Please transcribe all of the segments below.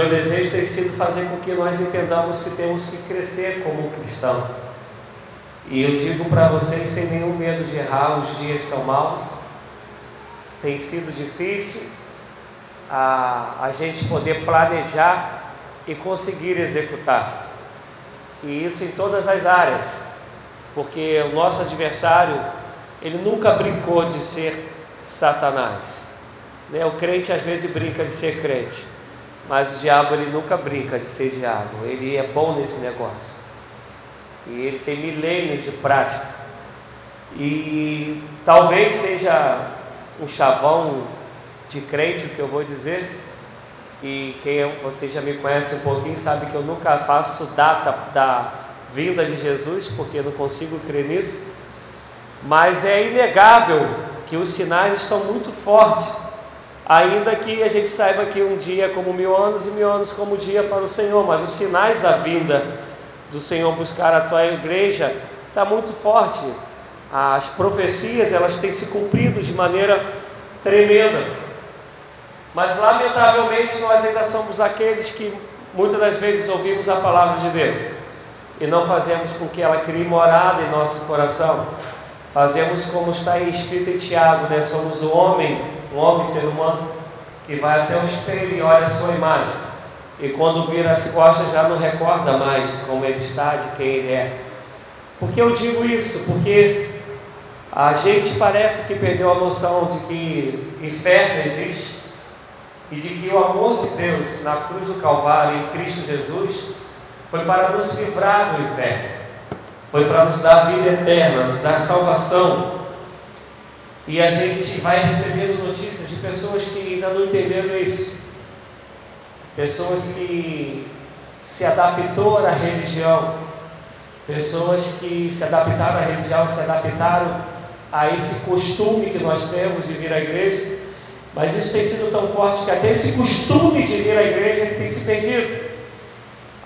meu desejo tem sido fazer com que nós entendamos que temos que crescer como cristãos. E eu digo para vocês sem nenhum medo de errar, os dias são maus, tem sido difícil a, a gente poder planejar e conseguir executar. E isso em todas as áreas, porque o nosso adversário, ele nunca brincou de ser Satanás. Né? O crente às vezes brinca de ser crente, mas o diabo ele nunca brinca de ser diabo. Ele é bom nesse negócio. E ele tem milênios de prática. E talvez seja um chavão de crente o que eu vou dizer. E quem você já me conhece um pouquinho sabe que eu nunca faço data da vinda de Jesus, porque não consigo crer nisso. Mas é inegável que os sinais estão muito fortes, ainda que a gente saiba que um dia é como mil anos e mil anos como dia para o Senhor, mas os sinais da vinda do Senhor buscar a tua igreja está muito forte. As profecias elas têm se cumprido de maneira tremenda. Mas lamentavelmente nós ainda somos aqueles que muitas das vezes ouvimos a palavra de Deus e não fazemos com que ela crie morada em nosso coração. Fazemos como está escrito em Tiago, né? Somos o homem, um homem, ser humano, que vai até o espelho e olha a sua imagem. E quando vira as costas já não recorda mais como ele está, de quem ele é. Por que eu digo isso? Porque a gente parece que perdeu a noção de que inferno existe e de que o amor de Deus na cruz do Calvário em Cristo Jesus foi para nos livrar do inferno foi para nos dar vida eterna, nos dar salvação. E a gente vai recebendo notícias de pessoas que ainda não entenderam isso. Pessoas que se adaptou à religião, pessoas que se adaptaram à religião, se adaptaram a esse costume que nós temos de vir à igreja, mas isso tem sido tão forte que até esse costume de vir à igreja tem se perdido.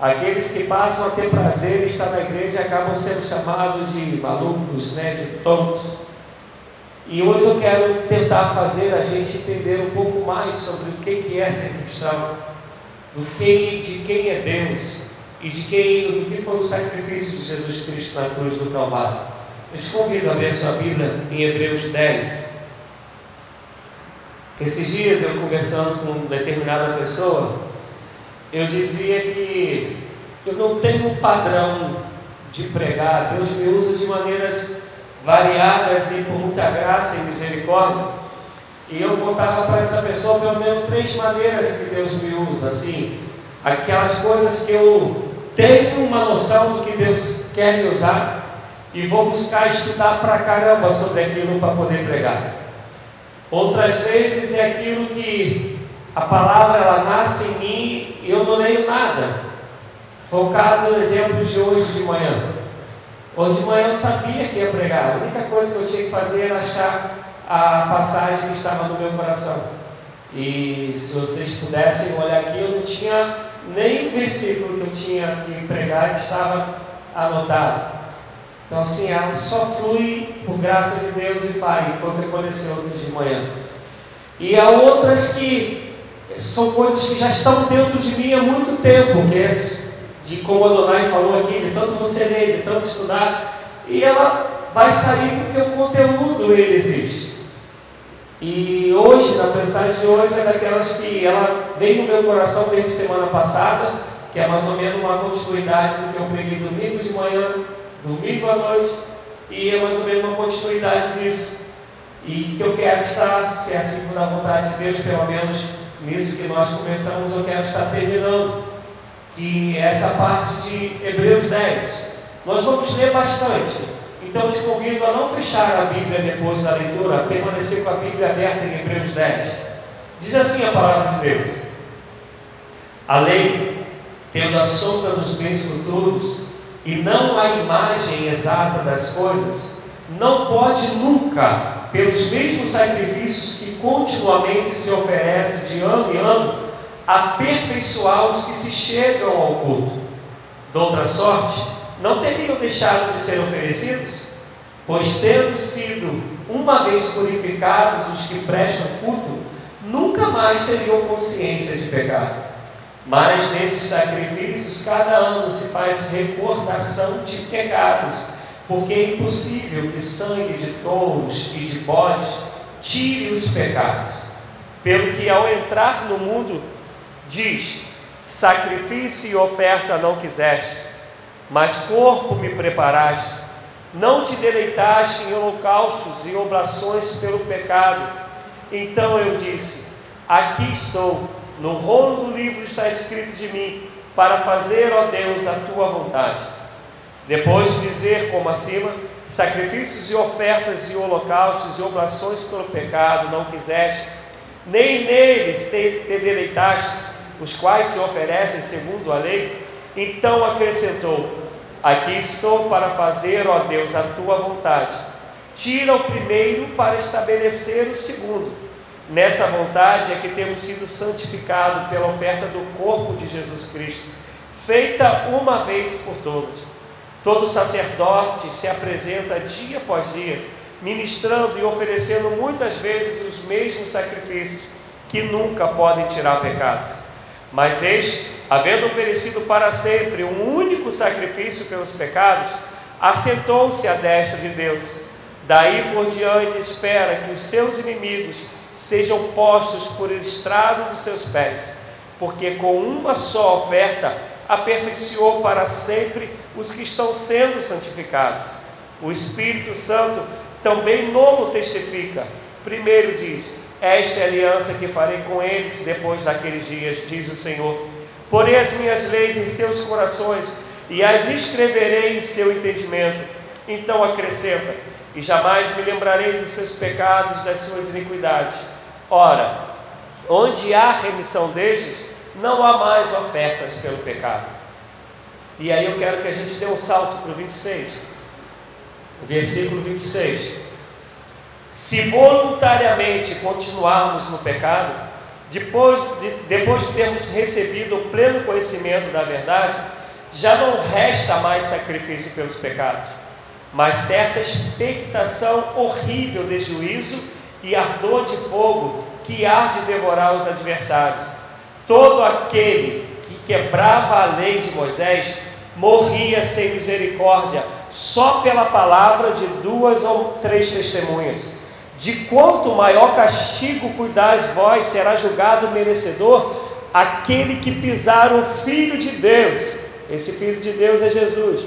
Aqueles que passam a ter prazer em estar na igreja acabam sendo chamados de malucos, né, de tontos. E hoje eu quero tentar fazer a gente entender um pouco mais sobre o que é ser cristão, do que, de quem é Deus e de quem, do que foi o sacrifício de Jesus Cristo na cruz do Calvário. Eu te convido a a sua Bíblia em Hebreus 10. Esses dias eu conversando com determinada pessoa, eu dizia que eu não tenho um padrão de pregar, Deus me usa de maneiras variadas e por muita graça e misericórdia. E eu contava para essa pessoa pelo menos três maneiras que Deus me usa, assim, aquelas coisas que eu tenho uma noção do que Deus quer me usar e vou buscar estudar pra caramba sobre aquilo para poder pregar. Outras vezes é aquilo que a palavra ela nasce em mim e eu não leio nada. Foi o caso do exemplo de hoje de manhã. Hoje de manhã eu sabia que ia pregar. A única coisa que eu tinha que fazer era achar a passagem que estava no meu coração. E se vocês pudessem olhar aqui, eu não tinha nem versículo que eu tinha que pregar que estava anotado. Então assim, ela só flui por graça de Deus e faz. Foi o que aconteceu hoje de manhã. E há outras que são coisas que já estão dentro de mim há muito tempo, que é de como a Donai falou aqui, de tanto você ler, de tanto estudar, e ela vai sair porque o conteúdo ele existe. E hoje, na mensagem de hoje, é daquelas que ela vem no meu coração desde semana passada, que é mais ou menos uma continuidade do que eu preguei domingo de manhã, domingo à noite, e é mais ou menos uma continuidade disso. E que eu quero estar, se é assim for da vontade de Deus, pelo menos nisso que nós começamos, eu quero estar terminando, que é essa parte de Hebreus 10. Nós vamos ler bastante, então te convido a não fechar a Bíblia depois da leitura, a permanecer com a Bíblia aberta em Hebreus 10. Diz assim a palavra de Deus: A lei, tendo a sombra dos bens futuros, e não a imagem exata das coisas, não pode nunca pelos mesmos sacrifícios que continuamente se oferece de ano em ano, aperfeiçoar os que se chegam ao culto. De outra sorte, não teriam deixado de ser oferecidos, pois tendo sido uma vez purificados os que prestam culto, nunca mais teriam consciência de pecado. Mas nesses sacrifícios, cada ano se faz recordação de pecados, porque é impossível que sangue de touros e de bodes tire os pecados. Pelo que, ao entrar no mundo, diz: sacrifício e oferta não quiseste, mas corpo me preparaste. Não te deleitaste em holocaustos e oblações pelo pecado. Então eu disse: Aqui estou, no rolo do livro está escrito de mim, para fazer, ó Deus, a tua vontade. Depois de dizer, como acima, sacrifícios e ofertas e holocaustos e oblações pelo pecado não quiseste, nem neles te, te os quais se oferecem segundo a lei, então acrescentou: Aqui estou para fazer, ó Deus, a tua vontade. Tira o primeiro para estabelecer o segundo. Nessa vontade é que temos sido santificados pela oferta do corpo de Jesus Cristo, feita uma vez por todas. Todo sacerdote se apresenta dia após dia, ministrando e oferecendo muitas vezes os mesmos sacrifícios que nunca podem tirar pecados. Mas este havendo oferecido para sempre um único sacrifício pelos pecados, assentou-se à destra de Deus. Daí por diante espera que os seus inimigos sejam postos por estrado dos seus pés, porque com uma só oferta aperfeiçoou para sempre os que estão sendo santificados. O Espírito Santo também novo testifica. Primeiro diz: Esta é a aliança que farei com eles depois daqueles dias, diz o Senhor Porei as minhas leis em seus corações e as escreverei em seu entendimento. Então acrescenta: E jamais me lembrarei dos seus pecados, das suas iniquidades. Ora, onde há remissão destes, não há mais ofertas pelo pecado. E aí eu quero que a gente dê um salto para o 26, versículo 26. Se voluntariamente continuarmos no pecado, depois de, depois de termos recebido o pleno conhecimento da verdade, já não resta mais sacrifício pelos pecados, mas certa expectação horrível de juízo e ardor de fogo que há de devorar os adversários. Todo aquele que quebrava a lei de Moisés morria sem misericórdia, só pela palavra de duas ou três testemunhas. De quanto maior castigo cuidais vós, será julgado merecedor aquele que pisar o Filho de Deus, esse Filho de Deus é Jesus,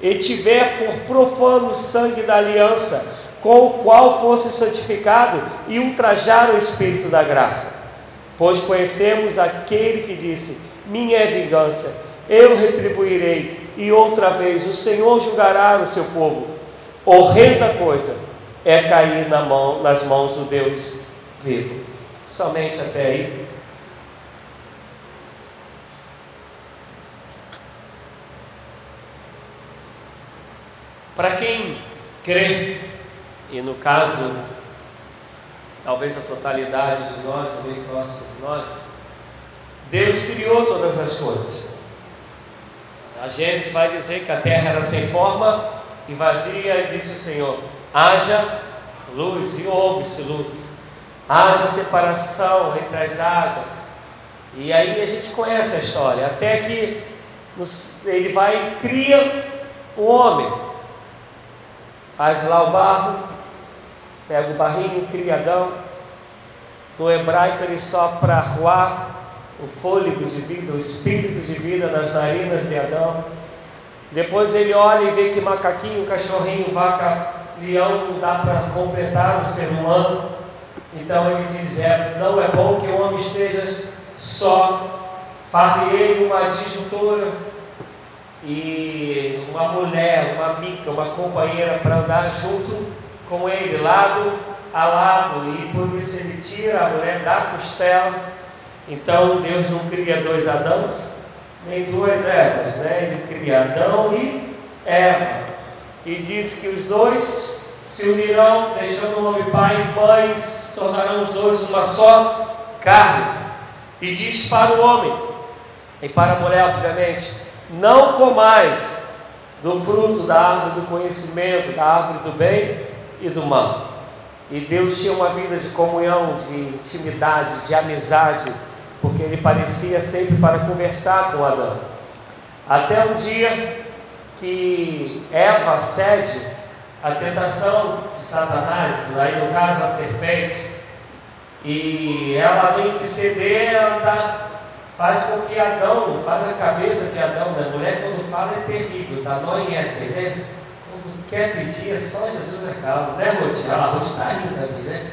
e tiver por profano o sangue da aliança, com o qual fosse santificado, e ultrajar o Espírito da graça. Pois conhecemos aquele que disse: Minha é vingança, eu retribuirei, e outra vez o Senhor julgará o seu povo. Horrenda coisa é cair na mão, nas mãos do Deus vivo. Somente até aí. Para quem crê, e no caso, talvez a totalidade de nós, bem próximo de nós, Deus criou todas as coisas. A Gênesis vai dizer que a terra era sem forma e vazia, e disse o Senhor: haja luz e houve-se luz, haja separação entre as águas. E aí a gente conhece a história, até que ele vai e cria o homem, faz lá o barro, pega o barrinho, cria Adão. No hebraico ele sopra ruá, o fôlego de vida, o espírito de vida nas narinas de Adão. Depois ele olha e vê que macaquinho, cachorrinho, vaca leão não dá para completar o ser humano. Então ele diz: é, não é bom que o homem esteja só. Farei uma disjuntora e uma mulher, uma amiga, uma companheira para andar junto com ele, lado a lado, e por isso ele tira a mulher da costela. Então Deus não cria dois Adãos, nem duas Evas, né? Ele cria Adão e Eva e diz que os dois se unirão, deixando o homem pai e mãe, tornarão os dois uma só carne. E diz para o homem e para a mulher, obviamente: não comais do fruto da árvore do conhecimento, da árvore do bem e do mal. E Deus tinha uma vida de comunhão, de intimidade, de amizade porque ele parecia sempre para conversar com Adão. Até um dia que Eva cede à tentação de Satanás, aí no caso a serpente, e ela além de ceder, ela dá, faz com que Adão, faz a cabeça de Adão, da mulher quando fala é terrível, nó em éter, né? Quando quer pedir é só Jesus na causa, né, Ruth? Ela está rindo ali, né?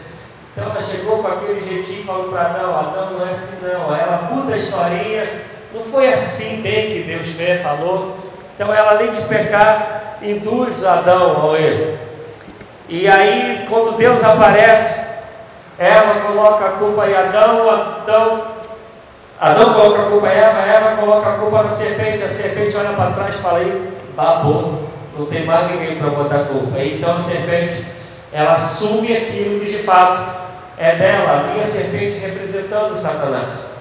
Então ela chegou com aquele jeitinho e falou para Adão, Adão não é assim não, ela muda a historinha, não foi assim bem que Deus fez, falou. Então ela além de pecar, induz Adão ao erro. E aí quando Deus aparece, Eva coloca a culpa em Adão, Adão, Adão coloca a culpa em Eva, Eva coloca a culpa na serpente, a serpente olha para trás e fala aí, babou, não tem mais ninguém para botar a culpa. Então a serpente, ela assume aquilo que de fato é dela, a serpente representando Satanás.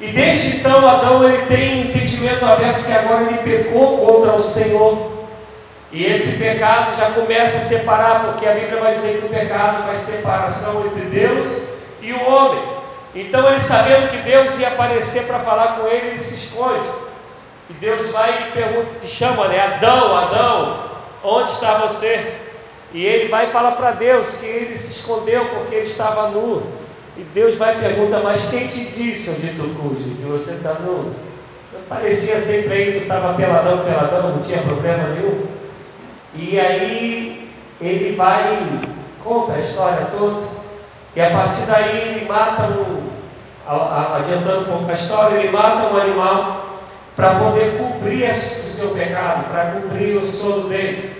E desde então Adão ele tem entendimento aberto que agora ele pecou contra o Senhor. E esse pecado já começa a separar, porque a Bíblia vai dizer que o pecado faz separação entre Deus e o homem. Então ele sabendo que Deus ia aparecer para falar com ele, ele se esconde. E Deus vai e pergunta, chama, né? Adão, Adão, onde está você? E ele vai falar para Deus que ele se escondeu porque ele estava nu. E Deus vai e pergunta, mas quem te disse onde tu cuide que você está nu? Parecia sempre aí, tu estava peladão, peladão, não tinha problema nenhum. E aí ele vai, conta a história toda, e a partir daí ele mata um, adiantando um pouco a história, ele mata um animal para poder cumprir o seu pecado, para cumprir o sono deles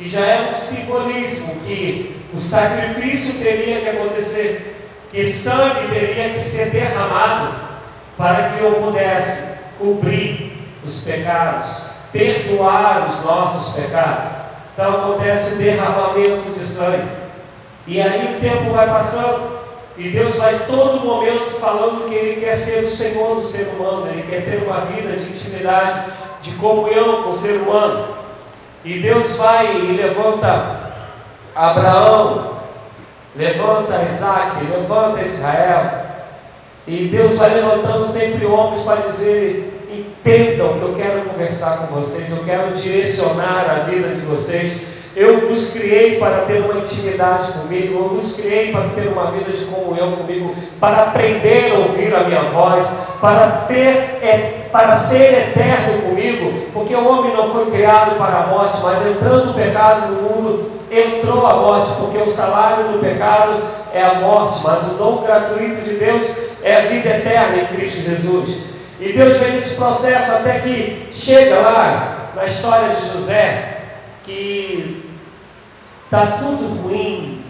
que já é um simbolismo que o sacrifício teria que acontecer, que sangue teria que ser derramado para que eu pudesse cobrir os pecados, perdoar os nossos pecados. Então acontece derramamento de sangue. E aí o tempo vai passando e Deus vai todo momento falando que Ele quer ser o Senhor do ser humano, Ele quer ter uma vida de intimidade, de comunhão com o ser humano. E Deus vai e levanta Abraão, levanta Isaac, levanta Israel. E Deus vai levantando sempre homens para dizer: entendam que eu quero conversar com vocês, eu quero direcionar a vida de vocês. Eu vos criei para ter uma intimidade comigo, eu vos criei para ter uma vida de comunhão comigo, para aprender a ouvir a minha voz, para, ter, é, para ser eterno comigo, porque o homem não foi criado para a morte, mas entrando o pecado no mundo, entrou a morte, porque o salário do pecado é a morte, mas o dom gratuito de Deus é a vida eterna em Cristo Jesus. E Deus vem nesse processo até que chega lá na história de José, que está tudo ruim,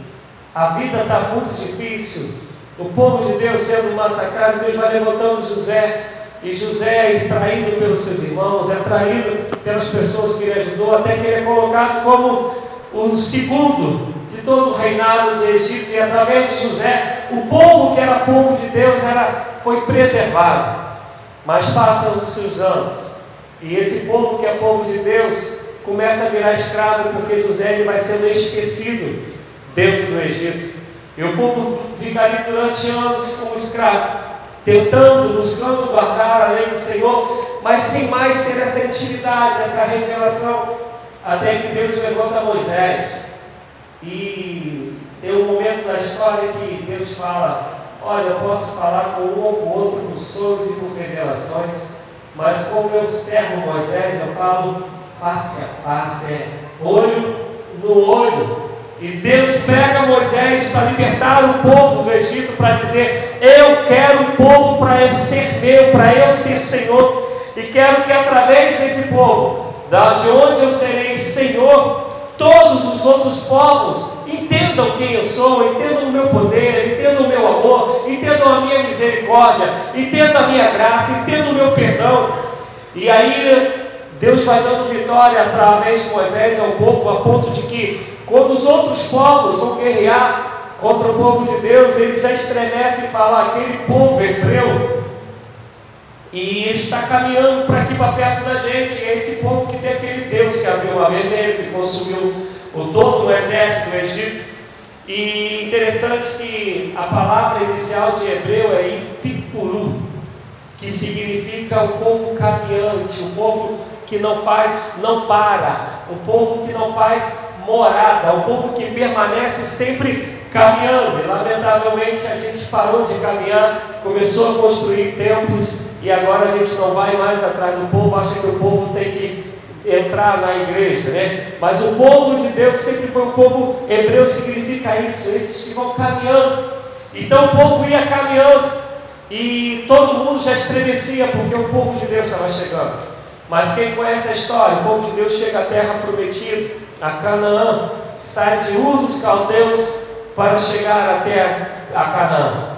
a vida está muito difícil, o povo de Deus sendo massacrado, Deus vai levantando José, e José é traído pelos seus irmãos, é traído pelas pessoas que ele ajudou, até que ele é colocado como o segundo de todo o reinado de Egito, e através de José, o povo que era povo de Deus era, foi preservado. Mas passam-se os anos, e esse povo que é povo de Deus começa a virar escravo, porque José ele vai sendo esquecido dentro do Egito. E o povo fica ali durante anos como escravo, tentando, buscando guardar a lei do Senhor, mas sem mais ter essa intimidade, essa revelação, até que Deus levanta Moisés. E tem um momento da história que Deus fala: Olha, eu posso falar com um ou com outro por sonhos e por revelações, mas como eu observo Moisés, eu falo face a face, é olho no olho. E Deus pega Moisés para libertar o povo do Egito, para dizer: Eu quero o povo para ser meu, para eu ser Senhor, e quero que através desse povo, de onde eu serei Senhor, todos os outros povos entendam quem eu sou, entendam o meu poder, entendam o meu amor, entendam a minha misericórdia, entendam a minha graça, entendam o meu perdão. E aí Deus vai dando vitória através de Moisés ao povo, a ponto de que, quando os outros povos vão guerrear contra o povo de Deus, eles já estremecem e falam: aquele povo hebreu, e está caminhando para aqui para perto da gente, é esse povo que tem aquele Deus que abriu o mar vermelho, que consumiu o todo o exército do Egito. E interessante que a palavra inicial de hebreu é ipicuru, que significa o povo caminhante, o povo que não faz, não para, o povo que não faz morada, o povo que permanece sempre caminhando. E, lamentavelmente a gente parou de caminhar, começou a construir templos e agora a gente não vai mais atrás do povo, acha que o povo tem que entrar na igreja, né? Mas o povo de Deus sempre foi um povo hebreu, significa isso, esses que vão caminhando. Então o povo ia caminhando e todo mundo já estremecia porque o povo de Deus estava chegando. Mas quem conhece a história, o povo de Deus chega à terra prometida, a Canaã, sai de Ur dos Caldeus para chegar até a Canaã.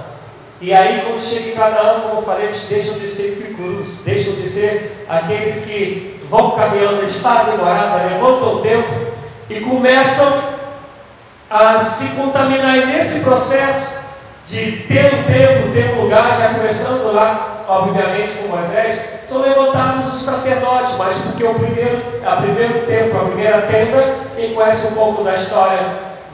E aí, quando chega em Canaã, como eu falei, eles deixam de ser picurus, deixam de ser aqueles que vão caminhando, eles fazem morada, levantam o tempo e começam a se contaminar. E nesse processo de ter um tempo, ter um lugar, já começando lá, obviamente, com Moisés, são levantados os sacerdotes, mas porque o primeiro, a primeiro tempo, a primeira tenda, quem conhece um pouco da história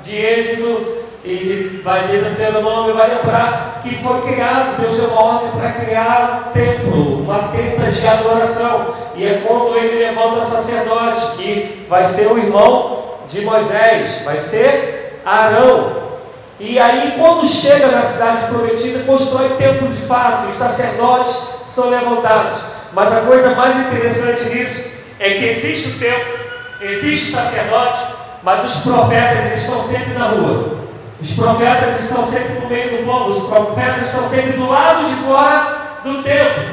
de Êxodo e de, vai pelo nome, vai lembrar que foi criado, Deus deu uma ordem para criar um templo, uma tenda de adoração. E é quando ele levanta sacerdote, que vai ser o irmão de Moisés, vai ser Arão. E aí, quando chega na cidade prometida, constrói templo de fato, e sacerdotes são levantados. Mas a coisa mais interessante nisso é que existe o templo, existe o sacerdote, mas os profetas estão sempre na rua. Os profetas estão sempre no meio do povo, os profetas estão sempre do lado de fora do templo.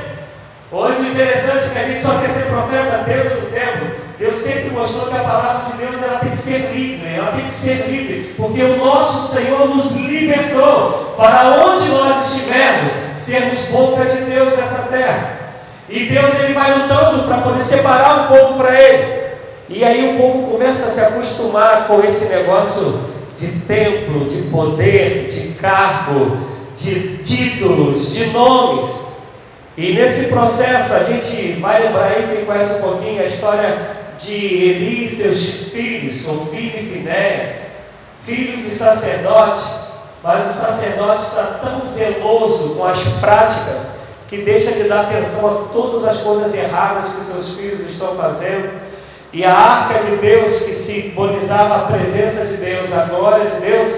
Hoje o interessante é que a gente só quer ser profeta dentro do templo. Deus sempre mostrou que a palavra de Deus ela tem que ser livre, ela tem que ser livre, porque o nosso Senhor nos libertou para onde nós estivermos, sermos boca de Deus nessa terra. E Deus ele vai lutando para poder separar o povo para Ele. E aí o povo começa a se acostumar com esse negócio de templo, de poder, de cargo, de títulos, de nomes. E nesse processo a gente vai lembrar aí, quem conhece um pouquinho, a história de Eli e seus filhos, o filho e Finés, filhos de sacerdote, mas o sacerdote está tão zeloso com as práticas que deixa de dar atenção a todas as coisas erradas que seus filhos estão fazendo e a arca de Deus, que simbolizava a presença de Deus, a glória de Deus,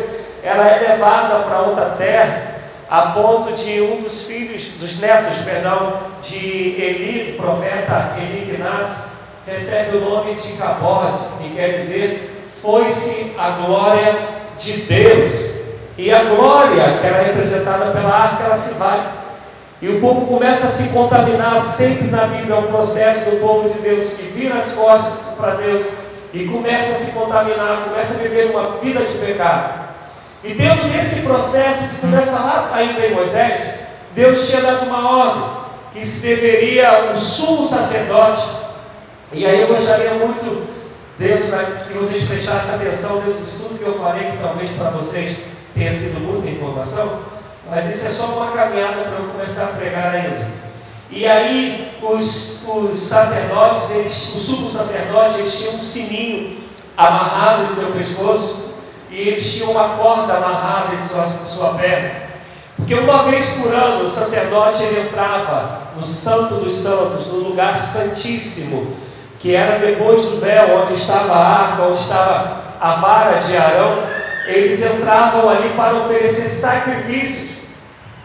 ela é levada para outra terra, a ponto de um dos filhos, dos netos, perdão, de Eli, profeta Eli que nasce, recebe o nome de Cabode, que quer dizer foi-se a glória de Deus. E a glória, que era representada pela arca, ela se vai. E o povo começa a se contaminar sempre na Bíblia, é um processo do povo de Deus que vira as costas para Deus e começa a se contaminar, começa a viver uma vida de pecado. E dentro desse processo que começa lá ainda em Moisés, Deus tinha dado uma ordem que se deveria o sumo sacerdote, e aí eu gostaria muito, Deus, que vocês prestassem atenção dentro de tudo que eu falei, que talvez para vocês tenha sido muita informação. Mas isso é só uma caminhada para eu começar a pregar ainda. E aí os, os sacerdotes, eles, o sumo sacerdote, eles tinham um sininho amarrado em seu pescoço e eles tinham uma corda amarrada em sua, sua perna. Porque uma vez por ano o sacerdote ele entrava no Santo dos Santos, no lugar santíssimo, que era depois do véu, onde estava a arca, onde estava a vara de Arão. Eles entravam ali para oferecer sacrifícios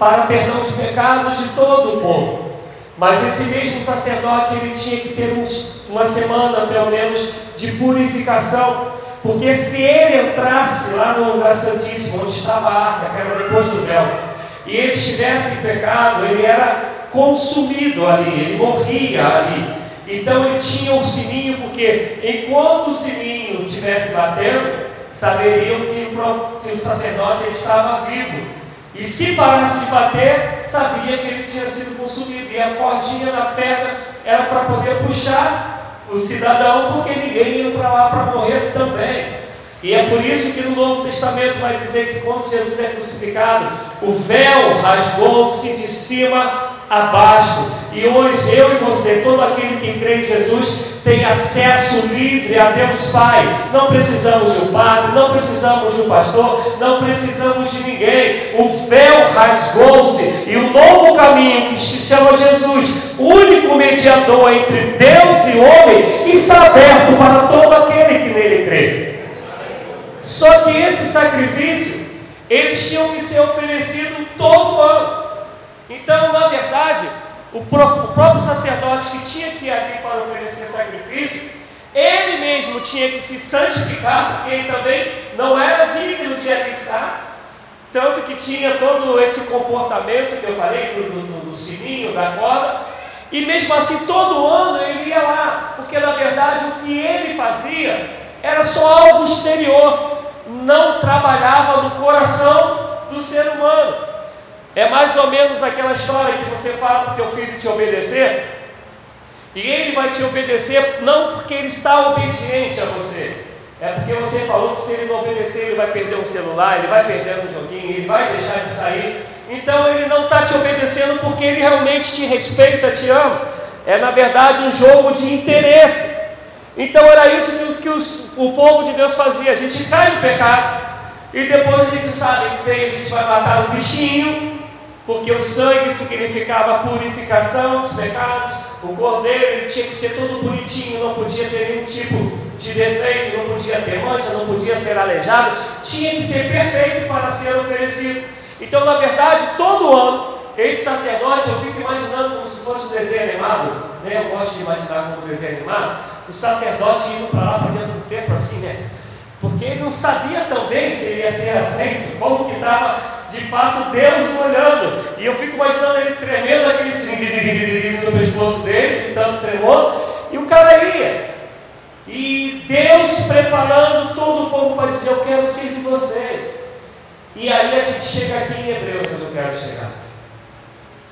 para perdão de pecados de todo o povo. Mas esse mesmo sacerdote ele tinha que ter uns, uma semana pelo menos de purificação, porque se ele entrasse lá no lugar santíssimo, onde estava a arca, que era depois do véu, e ele estivesse em pecado, ele era consumido ali, ele morria ali. Então ele tinha um sininho, porque enquanto o sininho estivesse batendo, saberiam que o, que o sacerdote estava vivo. E se parasse de bater, sabia que ele tinha sido consumido. E a cordinha na perna era para poder puxar o cidadão, porque ninguém entra lá para morrer também. E é por isso que no Novo Testamento vai dizer que quando Jesus é crucificado, o véu rasgou-se de cima abaixo. E hoje eu e você, todo aquele que crê em Jesus, tem acesso livre a Deus Pai. Não precisamos de um padre, não precisamos de um pastor, não precisamos de ninguém. O véu rasgou-se e o novo caminho que se chama Jesus, único mediador entre Deus e homem, está aberto para todo aquele que nele crê. Só que esse sacrifício, eles tinham que ser oferecido todo ano. Então, na verdade, o, próprio sacerdote que tinha que ir ali para oferecer sacrifício, ele mesmo tinha que se santificar, porque ele também não era digno de ali estar. Tanto que tinha todo esse comportamento que eu falei, do, do, do sininho, da corda, e mesmo assim todo ano ele ia lá, porque na verdade o que ele fazia era só algo exterior, não trabalhava no coração do ser humano. É mais ou menos aquela história que você fala para o teu filho te obedecer, e ele vai te obedecer não porque ele está obediente a você, é porque você falou que se ele não obedecer, ele vai perder um celular, ele vai perder um joguinho, ele vai deixar de sair. Então ele não está te obedecendo porque ele realmente te respeita, te ama. É na verdade um jogo de interesse. Então era isso que, que os, o povo de Deus fazia. A gente cai no pecado e depois a gente sabe que tem, a gente vai matar um bichinho, porque o sangue significava purificação dos pecados, o cordeiro ele tinha que ser todo bonitinho, não podia ter nenhum tipo de defeito, não podia ter mancha, não podia ser aleijado, tinha que ser perfeito para ser oferecido. Então, na verdade, todo ano, esse sacerdote, eu fico imaginando como se fosse um desenho animado, né? eu gosto de imaginar como um desenho animado, o sacerdote indo para lá, para dentro do templo, assim, né? Porque ele não sabia também se ele ia ser aceito, como que estava de fato Deus olhando. E eu fico imaginando ele tremendo aquele sininho no pescoço dele, de tanto tremor, e o cara ia. E Deus preparando todo o povo para dizer: Eu quero ser de vocês. E aí a gente chega aqui em Hebreus, onde eu quero chegar.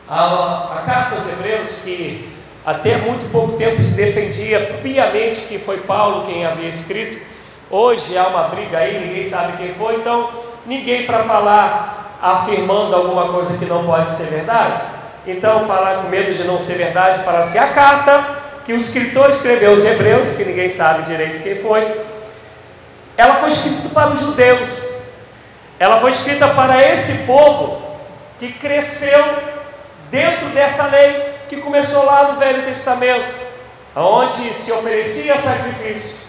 A, a carta aos Hebreus, que até muito pouco tempo se defendia piamente que foi Paulo quem havia escrito, hoje há uma briga aí, ninguém sabe quem foi, então ninguém para falar afirmando alguma coisa que não pode ser verdade? Então, falar com medo de não ser verdade, fala assim: a carta que o escritor escreveu aos Hebreus, que ninguém sabe direito quem foi, ela foi escrita para os judeus, ela foi escrita para esse povo que cresceu dentro dessa lei que começou lá no Velho Testamento, onde se oferecia sacrifícios.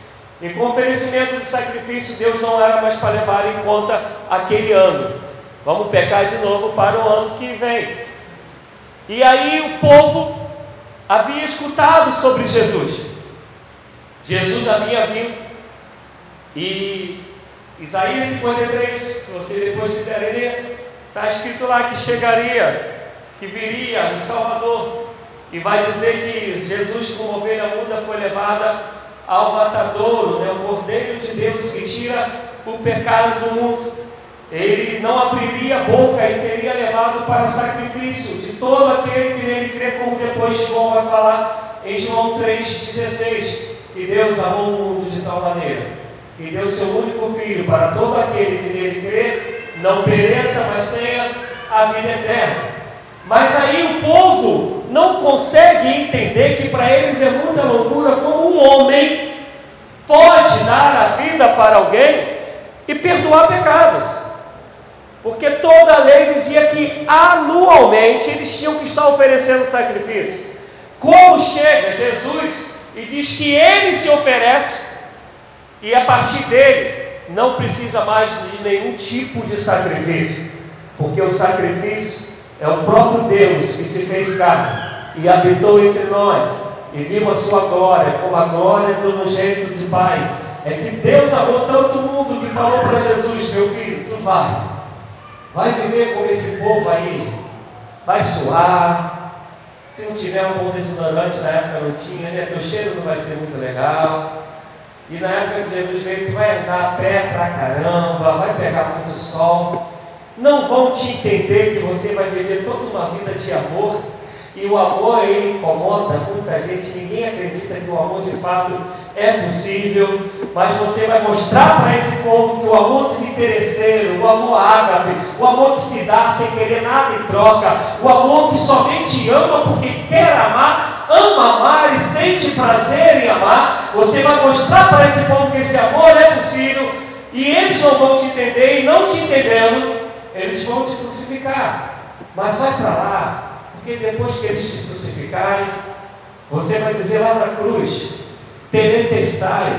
E com oferecimento de sacrifício, Deus não era mais para levar em conta aquele ano Vamos pecar de novo para o ano que vem. E aí o povo havia escutado sobre Jesus. Jesus havia vindo. E Isaías 53, se vocês depois quiserem ler, está escrito lá que chegaria, que viria o Salvador. E vai dizer que Jesus, como ovelha muda, foi levada ao matadouro, né, o Cordeiro de Deus que tira o pecado do mundo ele não abriria a boca e seria levado para sacrifício de todo aquele que nele crê, como depois João vai falar em João 3,16. Que Deus amou o mundo de tal maneira, que deu seu único filho para todo aquele que nele crê, não pereça, mas tenha a vida eterna. Mas aí o povo não consegue entender que para eles é muita loucura como um homem pode dar a vida para alguém e perdoar pecados. Porque toda a lei dizia que anualmente eles tinham que estar oferecendo sacrifício. Como chega Jesus e diz que ele se oferece e a partir dele não precisa mais de nenhum tipo de sacrifício, porque o sacrifício é o próprio Deus que se fez carne e habitou entre nós e vimos a sua glória, como a glória do jeito de Pai. É que Deus amou tanto o mundo que falou para Jesus, meu filho, tu vai Vai viver com esse povo aí, vai suar. Se não tiver um bom desodorante, na época não tinha, né? Teu cheiro não vai ser muito legal. E na época que Jesus veio, tu vai andar a pé pra caramba, vai pegar muito sol. Não vão te entender que você vai viver toda uma vida de amor. E o amor, ele incomoda muita gente, ninguém acredita que o amor de fato é possível, mas você vai mostrar para esse povo que o amor desinteresseiro, o amor ágape, o amor que se dá sem querer nada em troca, o amor que somente ama porque quer amar, ama amar e sente prazer em amar, você vai mostrar para esse povo que esse amor é possível, e eles não vão te entender, e não te entendendo, eles vão te crucificar. Mas vai para lá, porque depois que eles te crucificarem, você vai dizer lá na cruz: Teletestai,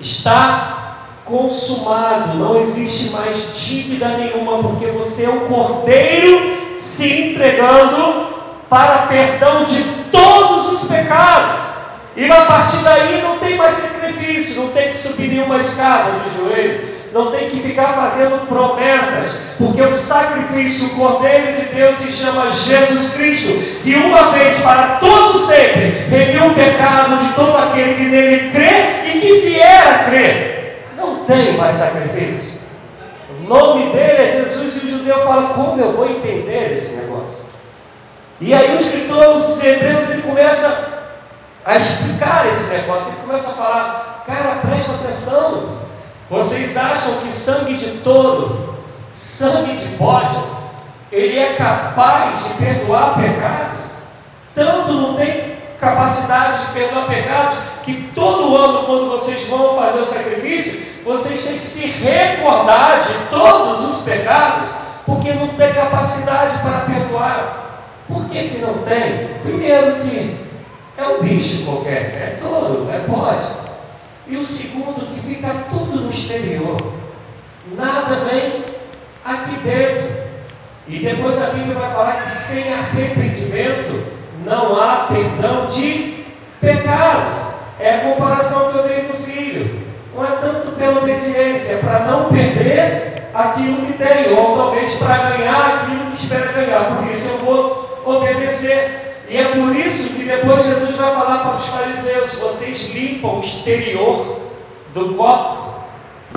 está consumado, não existe mais dívida nenhuma, porque você é o cordeiro se entregando para perdão de todos os pecados. E a partir daí não tem mais sacrifício, não tem que subir nenhuma escada do joelho, não tem que ficar fazendo promessas, porque o sacrifício, o Cordeiro de Deus se chama Jesus Cristo, que uma vez para todo sempre remiu o pecado de todo aquele que nele crê e que vier a crer. Não tem mais sacrifício. O nome dele é Jesus e o judeu fala: como eu vou entender esse negócio? E aí o escritor, os hebreus, ele começa a explicar esse negócio, ele começa a falar, cara, presta atenção. Vocês acham que sangue de touro, sangue de bode, ele é capaz de perdoar pecados? Tanto não tem capacidade de perdoar pecados que todo ano, quando vocês vão fazer o sacrifício, vocês têm que se recordar de todos os pecados, porque não tem capacidade para perdoar. Por que, que não tem? Primeiro que é um bicho qualquer, é touro, é bode. E o segundo, que fica tudo no exterior. Nada vem aqui dentro. E depois a Bíblia vai falar que sem arrependimento não há perdão de pecados. É a comparação que eu dei do filho. Não é tanto pela obediência, é para não perder aquilo que tem, ou talvez para ganhar aquilo que espera ganhar. Por isso eu vou obedecer. E é por isso que depois Jesus vai falar para os fariseus: vocês limpam o exterior do copo,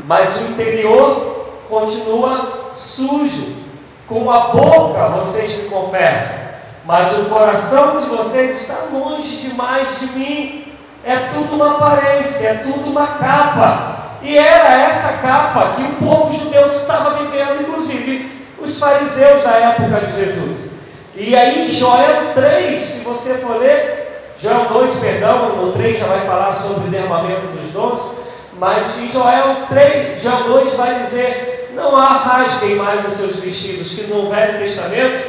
mas o interior continua sujo. Com a boca vocês me confessam, mas o coração de vocês está longe demais de mim. É tudo uma aparência, é tudo uma capa. E era essa capa que o povo judeu estava vivendo, inclusive os fariseus da época de Jesus. E aí, Joel 3, se você for ler, Joel 2, perdão, no 3 já vai falar sobre o derramamento dos dons, mas em Joel 3, Joel 2 vai dizer: Não há rasguem mais os seus vestidos, que no Velho Testamento,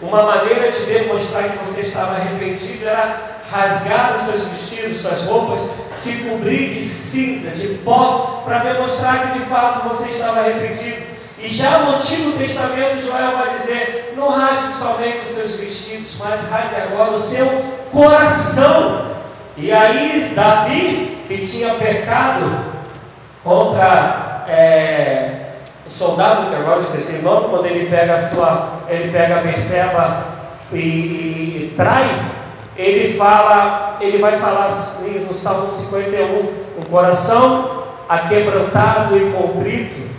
uma maneira de demonstrar que você estava arrependido era rasgar os seus vestidos, suas roupas, se cobrir de cinza, de pó, para demonstrar que de fato você estava arrependido. E já no Antigo Testamento, Joel vai dizer: não rasgue somente os seus vestidos, mas rasgue agora o seu coração. E aí, Davi, que tinha pecado contra é, o soldado, que agora esqueci o nome, quando ele pega a sua, ele pega a Berseba e, e, e trai, ele fala, ele vai falar assim, no Salmo 51, o coração aquebrantado e contrito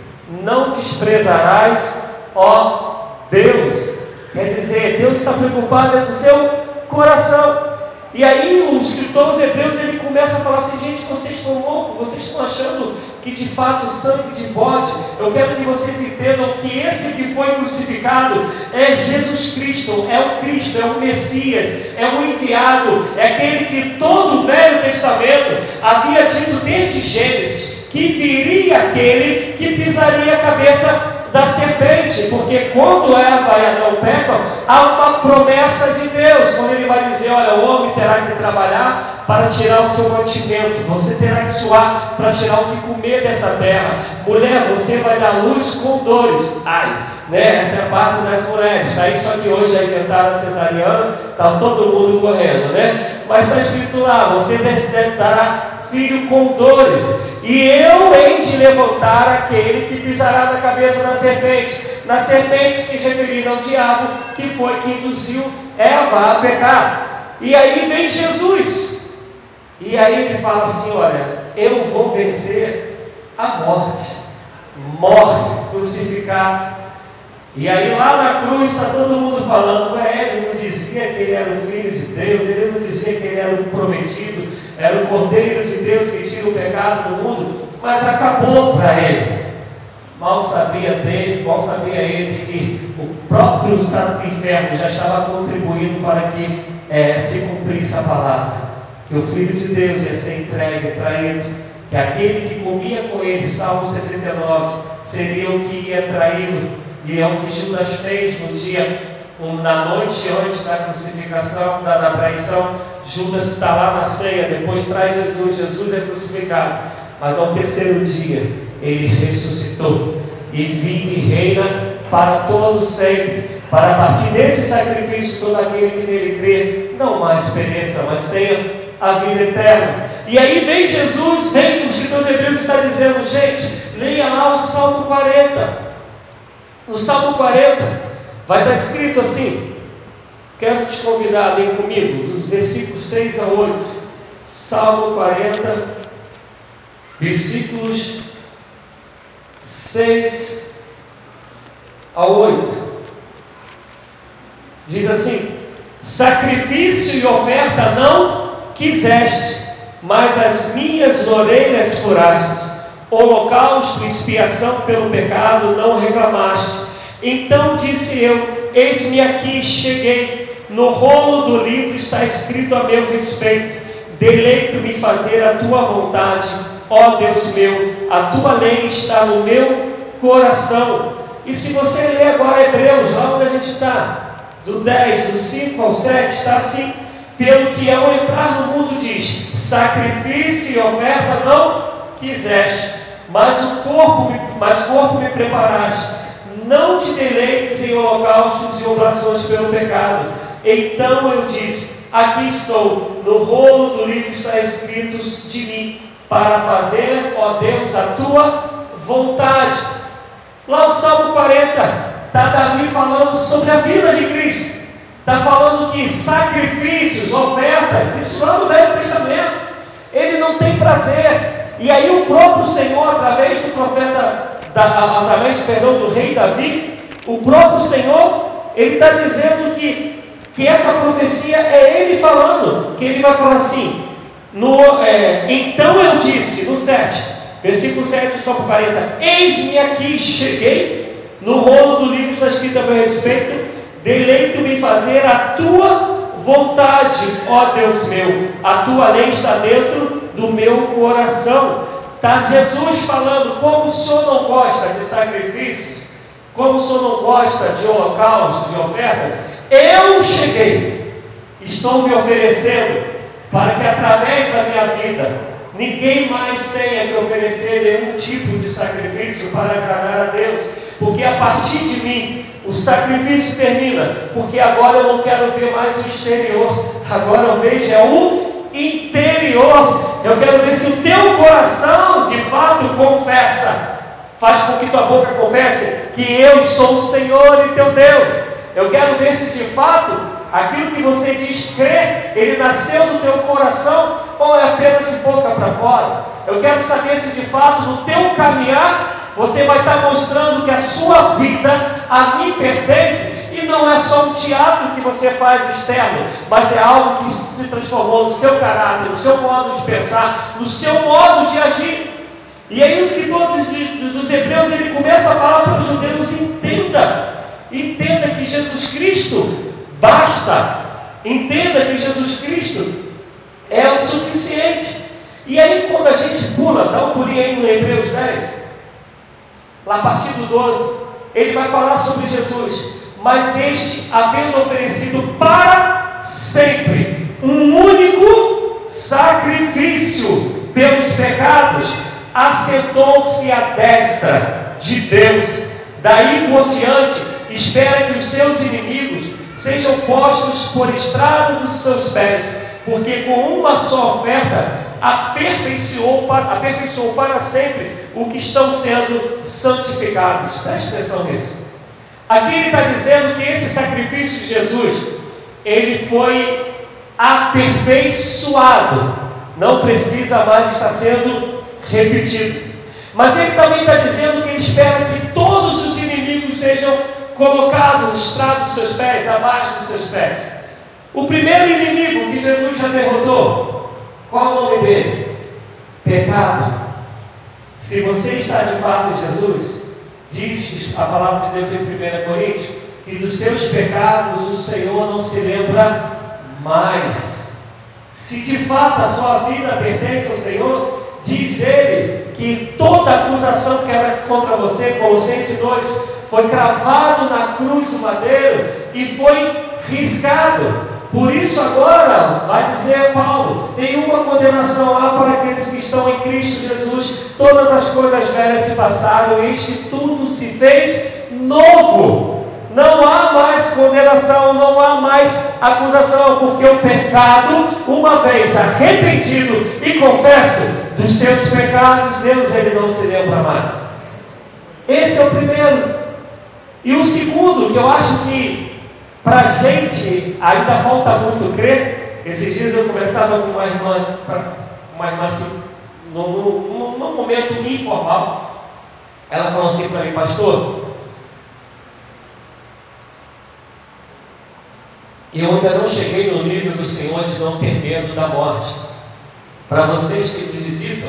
não desprezarás, ó Deus. Quer dizer, Deus está preocupado com o seu coração. E aí o escritor aos hebreus ele começa a falar assim, gente, vocês estão loucos, vocês estão achando que de fato o sangue de bode, eu quero que vocês entendam que esse que foi crucificado é Jesus Cristo, é o Cristo, é o Messias, é o enviado, é aquele que todo o Velho Testamento havia dito desde Gênesis, que viria aquele que pisaria a cabeça da serpente, porque quando Eva e Adão pecam, há uma promessa de Deus, quando ele vai dizer: Olha, o homem terá que trabalhar para tirar o seu mantimento, você terá que suar para tirar o que comer dessa terra, mulher, você vai dar luz com dores, ai, né? Essa é a parte das mulheres, aí só que hoje já inventaram a cesariana, está todo mundo correndo, né? Mas está escrito lá: você dará filho com dores. E eu hei de levantar aquele que pisará na cabeça da serpente. Na serpente se referindo ao diabo, que foi que induziu Eva a pecar. E aí vem Jesus. E aí ele fala assim: Olha, eu vou vencer a morte. Morre crucificado. E aí lá na cruz está todo mundo falando, é, ele não dizia que ele era o filho de Deus, ele não dizia que ele era o prometido, era o cordeiro de Deus que tira o pecado do mundo, mas acabou para ele. Mal sabia dele, mal sabia eles que o próprio inferno já estava contribuindo para que é, se cumprisse a palavra, que o Filho de Deus ia ser entregue, traído, que aquele que comia com ele, Salmo 69, seria o que ia traí-lo, e é o que Judas fez no dia, na noite antes da crucificação, da, da traição. Judas está lá na ceia, depois traz Jesus, Jesus é crucificado, mas ao terceiro dia ele ressuscitou e vive e reina para todo sempre. Para a partir desse sacrifício, todo aquele que nele crê, não mais pereça, mas tenha a vida eterna. E aí vem Jesus, vem, os escritor Hebreus está dizendo, gente, leia lá o Salmo 40. No Salmo 40, vai estar escrito assim, quero te convidar a ler comigo, dos versículos 6 a 8. Salmo 40, versículos 6 a 8. Diz assim: Sacrifício e oferta não quiseste, mas as minhas orelhas furastes. Holocausto e expiação pelo pecado não reclamaste. Então disse eu: Eis-me aqui, cheguei. No rolo do livro está escrito a meu respeito: Deleito-me fazer a tua vontade ó Deus meu, a tua lei está no meu coração. E se você ler agora Hebreus, lá onde a gente está, do 10, do 5 ao 7, está assim: pelo que ao entrar no mundo diz: sacrifício e oferta não quiseste, mas o corpo, mas corpo me preparaste. Não te deleites em holocaustos e oblações pelo pecado. Então eu disse: Aqui estou, no rolo do livro está escrito de mim para fazer, ó Deus, a tua vontade. Lá no Salmo 40, está Davi falando sobre a vida de Cristo. Está falando que sacrifícios, ofertas, isso lá no Velho Testamento, ele não tem prazer. E aí o próprio Senhor, através do profeta, da, através perdão do rei Davi, o próprio Senhor, ele está dizendo que, que essa profecia é ele falando, que ele vai falar assim, no, é, então eu disse, no 7, versículo 7, só por 40, eis-me aqui, cheguei, no rolo do livro está escrito a meu respeito, deleito-me fazer a tua vontade, ó Deus meu, a tua lei está dentro do meu coração. Está Jesus falando como o Senhor não gosta de sacrifícios, como o Senhor não gosta de holocaustos, de ofertas, eu cheguei, estou me oferecendo para que através da minha vida ninguém mais tenha que oferecer nenhum tipo de sacrifício para agradar a Deus, porque a partir de mim o sacrifício termina, porque agora eu não quero ver mais o exterior, agora eu vejo é o interior. Eu quero ver se o teu coração de fato confessa, faz com que tua boca confesse que eu sou o Senhor e teu Deus. Eu quero ver se de fato Aquilo que você diz crer, ele nasceu no teu coração ou é apenas de boca para fora? Eu quero saber se de fato no teu caminhar você vai estar mostrando que a sua vida a mim pertence e não é só um teatro que você faz externo, mas é algo que se transformou no seu caráter, no seu modo de pensar, no seu modo de agir. E aí o escritor dos Hebreus ele começa a falar para os judeus: entenda, entenda que Jesus Cristo Basta. Entenda que Jesus Cristo é o suficiente. E aí, quando a gente pula, dá um pulinho aí no Hebreus 10, lá a partir do 12, ele vai falar sobre Jesus. Mas este, havendo oferecido para sempre um único sacrifício pelos pecados, assentou-se à destra de Deus. Daí por diante, espera que os seus inimigos sejam postos por estrada dos seus pés, porque com uma só oferta aperfeiçoou para, aperfeiçoou para sempre o que estão sendo santificados. Preste atenção nisso. Aqui ele está dizendo que esse sacrifício de Jesus, ele foi aperfeiçoado, não precisa mais estar sendo repetido. Mas ele também está dizendo que ele espera que todos os inimigos sejam colocados, estrado dos seus pés, abaixo dos seus pés. O primeiro inimigo que Jesus já derrotou, qual o nome dele? Pecado. Se você está de fato em Jesus, diz a palavra de Deus em 1 Coríntios, que dos seus pecados o Senhor não se lembra mais. Se de fato a sua vida pertence ao Senhor, diz ele que toda acusação que era contra você, Colossenses 2, foi cravado na cruz do madeiro e foi riscado. Por isso agora, vai dizer Paulo, nenhuma condenação há para aqueles que estão em Cristo Jesus. Todas as coisas velhas se passaram, eis que tudo se fez novo. Não há mais condenação, não há mais acusação, porque o pecado, uma vez arrependido e confesso dos seus pecados, Deus ele não se lembra mais. Esse é o primeiro. E o segundo, que eu acho que para a gente ainda falta muito crer. Esses dias eu conversava com uma irmã, uma irmã assim, num, momento informal. Ela falou assim para mim, pastor, eu ainda não cheguei no nível do Senhor de não ter medo da morte. Para vocês que me visitam,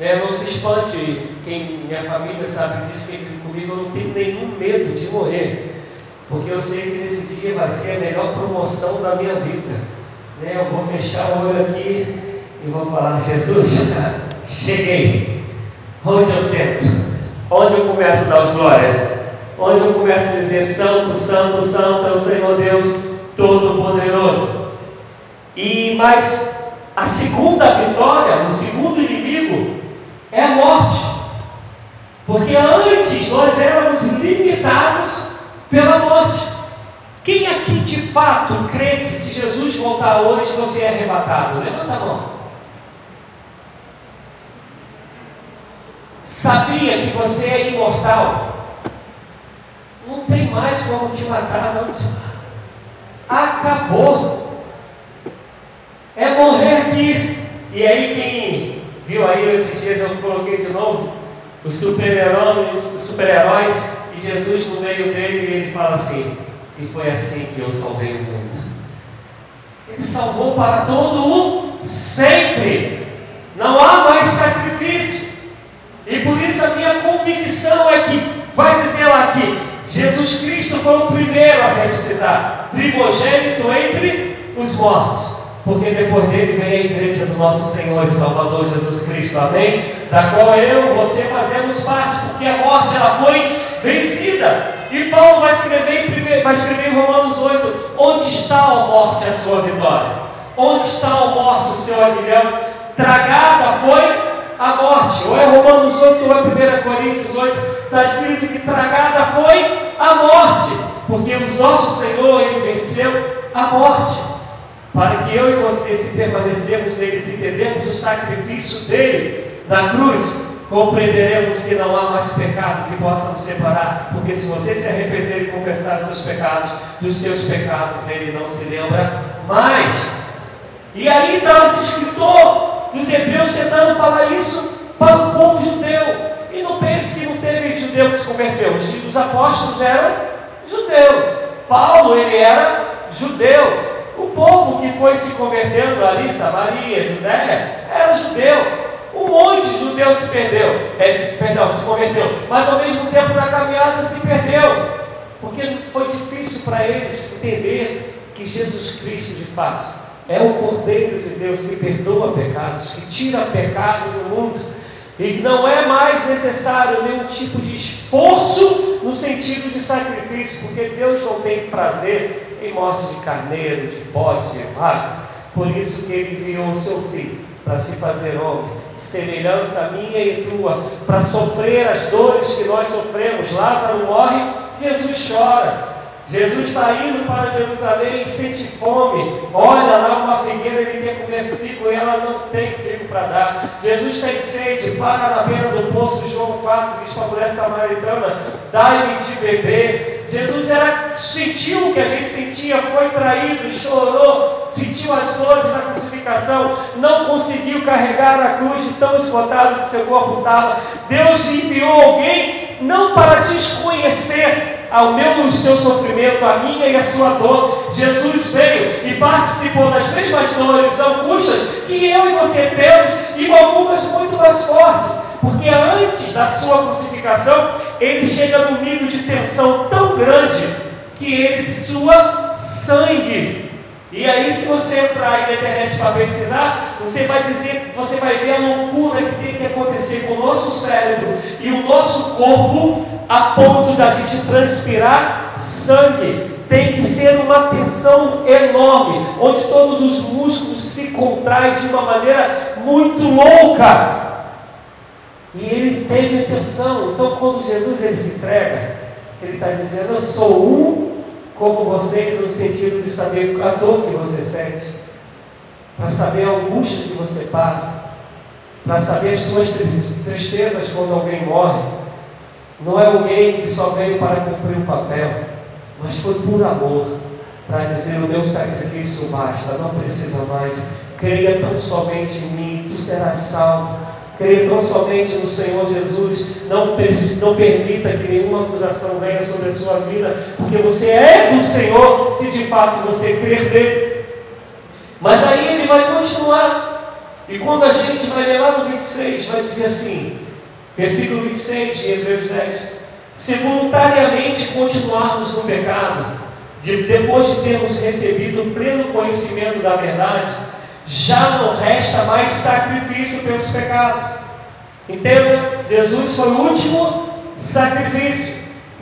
né, não se espante, quem minha família sabe disso, vive comigo, eu não tenho nenhum medo de morrer porque eu sei que nesse dia vai ser a melhor promoção da minha vida. Né? Eu vou fechar o olho aqui e vou falar: Jesus, cheguei. Onde eu sento? Onde eu começo a dar os glórias? Onde eu começo a dizer: Santo, Santo, Santo é o Senhor Deus Todo-Poderoso. E mas a segunda vitória, o segundo inimigo, é a morte. Porque antes nós éramos limitados pela morte. Quem aqui de fato crê que se Jesus voltar hoje você é arrebatado? Levanta a mão. Sabia que você é imortal? Não tem mais como te matar, não. Acabou. É morrer aqui. E aí quem viu aí esses dias eu coloquei de novo os super-heróis, os super-heróis Jesus no meio dele e ele fala assim: E foi assim que eu salvei o mundo. Ele salvou para todo o sempre. Não há mais sacrifício. E por isso a minha convicção é que, vai dizer lá aqui, Jesus Cristo foi o primeiro a ressuscitar, primogênito entre os mortos. Porque depois dele vem a igreja do nosso Senhor e Salvador Jesus Cristo, amém? Da qual eu, você fazemos parte, porque a morte ela foi vencida. E Paulo vai escrever, em, vai escrever em Romanos 8: onde está a morte a sua vitória? Onde está a morte o seu aguilhão? Tragada foi a morte. Ou é Romanos 8 ou é 1 Coríntios 8, está escrito que tragada foi a morte, porque o nosso Senhor ele venceu a morte. Para que eu e você, se permanecermos nele, se entendermos o sacrifício dele na cruz, compreenderemos que não há mais pecado que possa nos separar, porque se você se arrepender e confessar os seus pecados, dos seus pecados ele não se lembra mais. E aí está esse escritor dos Hebreus tentando falar isso para o povo judeu. E não pense que não teve judeu que se converteu. Os apóstolos eram judeus. Paulo, ele era judeu. O povo que foi se convertendo ali, Samaria, Judéia, era judeu. Um monte de judeus se perdeu, é, se, perdão, se converteu, mas ao mesmo tempo na caminhada se perdeu, porque foi difícil para eles entender que Jesus Cristo de fato é o Cordeiro de Deus que perdoa pecados, que tira pecado do mundo, e não é mais necessário nenhum tipo de esforço no sentido de sacrifício, porque Deus não tem prazer em morte de carneiro, de bode, de vaca, por isso que Ele enviou o seu Filho para se fazer homem, semelhança minha e tua, para sofrer as dores que nós sofremos. Lázaro morre, Jesus chora. Jesus está indo para Jerusalém e sente fome. Olha lá uma figueira, ele quer comer figo e ela não tem figo para dar. Jesus tem sede, para na beira do poço João 4, diz para a mulher samaritana: dai-me de beber. Jesus era, sentiu o que a gente sentia, foi traído, chorou, sentiu as dores da crucificação, não conseguiu carregar a cruz de tão esgotado que seu corpo estava. Deus enviou alguém não para desconhecer ao meu o seu sofrimento, a minha e a sua dor. Jesus veio e participou das mesmas dores, angústias que eu e você temos, e algumas muito mais fortes. Porque antes da sua crucificação, ele chega num nível de tensão tão grande que ele sua sangue. E aí, se você entrar na internet para pesquisar, você vai dizer, você vai ver a loucura que tem que acontecer com o nosso cérebro e o nosso corpo a ponto de a gente transpirar sangue. Tem que ser uma tensão enorme, onde todos os músculos se contraem de uma maneira muito louca. E ele teve atenção. Então, quando Jesus ele se entrega, ele está dizendo: Eu sou um como vocês, no sentido de saber a dor que você sente, para saber a angústia que você passa, para saber as suas tristezas quando alguém morre. Não é alguém que só veio para cumprir um papel, mas foi por amor, para dizer: O meu sacrifício basta, não precisa mais. Creia tão somente em mim, tu serás salvo. Creia tão somente no Senhor Jesus. Não, não permita que nenhuma acusação venha sobre a sua vida, porque você é do Senhor, se de fato você crer nele. Mas aí ele vai continuar. E quando a gente vai ler lá no 26, vai dizer assim, versículo 26 de Hebreus 10: Se voluntariamente continuarmos no pecado, de, depois de termos recebido o pleno conhecimento da verdade, já não resta mais sacrifício pelos pecados. Entenda? Jesus foi o último sacrifício.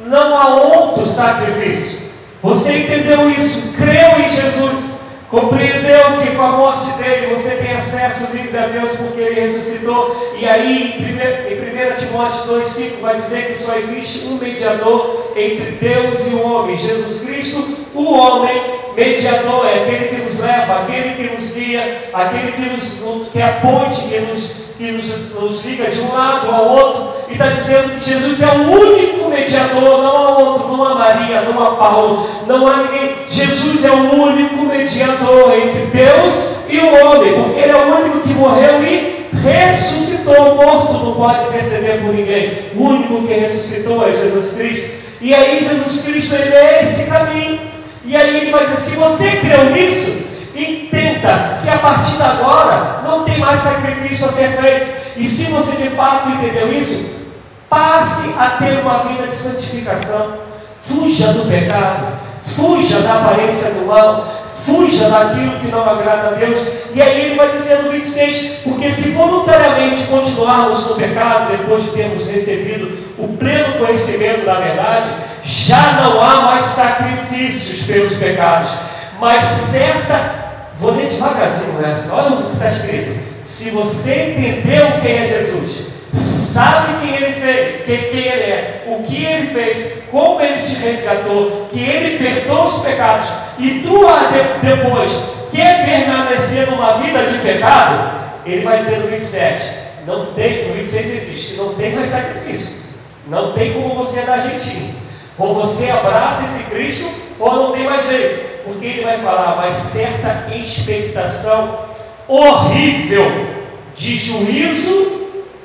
Não há outro sacrifício. Você entendeu isso? Creu em Jesus. Compreendeu que com a morte dele você tem acesso livre a Deus porque ele ressuscitou. E aí, em 1, Timóteo 2,5 vai dizer que só existe um mediador entre Deus e o homem, Jesus Cristo, o homem mediador, é aquele que nos leva, aquele que nos guia, aquele que, nos, que é a ponte que nos, que nos, nos liga de um lado ao outro, e está dizendo que Jesus é o único mediador, não há outro, não há Maria, não há Paulo, não há ninguém. Jesus é o único mediador entre Deus e o homem, porque ele é o único que morreu e ressuscitou. O morto não pode perceber por ninguém. O único que ressuscitou é Jesus Cristo. E aí Jesus Cristo ele é esse caminho. E aí ele vai dizer: se você creu nisso, entenda que a partir de agora não tem mais sacrifício a ser feito. E se você de fato entendeu isso, passe a ter uma vida de santificação. Fuja do pecado, fuja da aparência do mal, fuja daquilo que não agrada a Deus. E aí ele vai dizer no 26: porque se voluntariamente continuarmos no pecado, depois de termos recebido o pleno conhecimento da verdade, já não há mais sacrifícios pelos pecados, mas certa. Vou ler devagarzinho essa, olha o que está escrito. Se você entendeu quem é Jesus, sabe quem ele fez, quem, quem ele é, o que ele fez, como ele te resgatou, que ele perdoa os pecados, e tu depois quer permanecer numa vida de pecado, ele vai dizer no 27, não tem, no 26 ele diz que não tem mais sacrifício, não tem como você dar jeitinho. Ou você abraça esse Cristo, ou não tem mais jeito. Porque ele vai falar, mas certa expectação horrível de juízo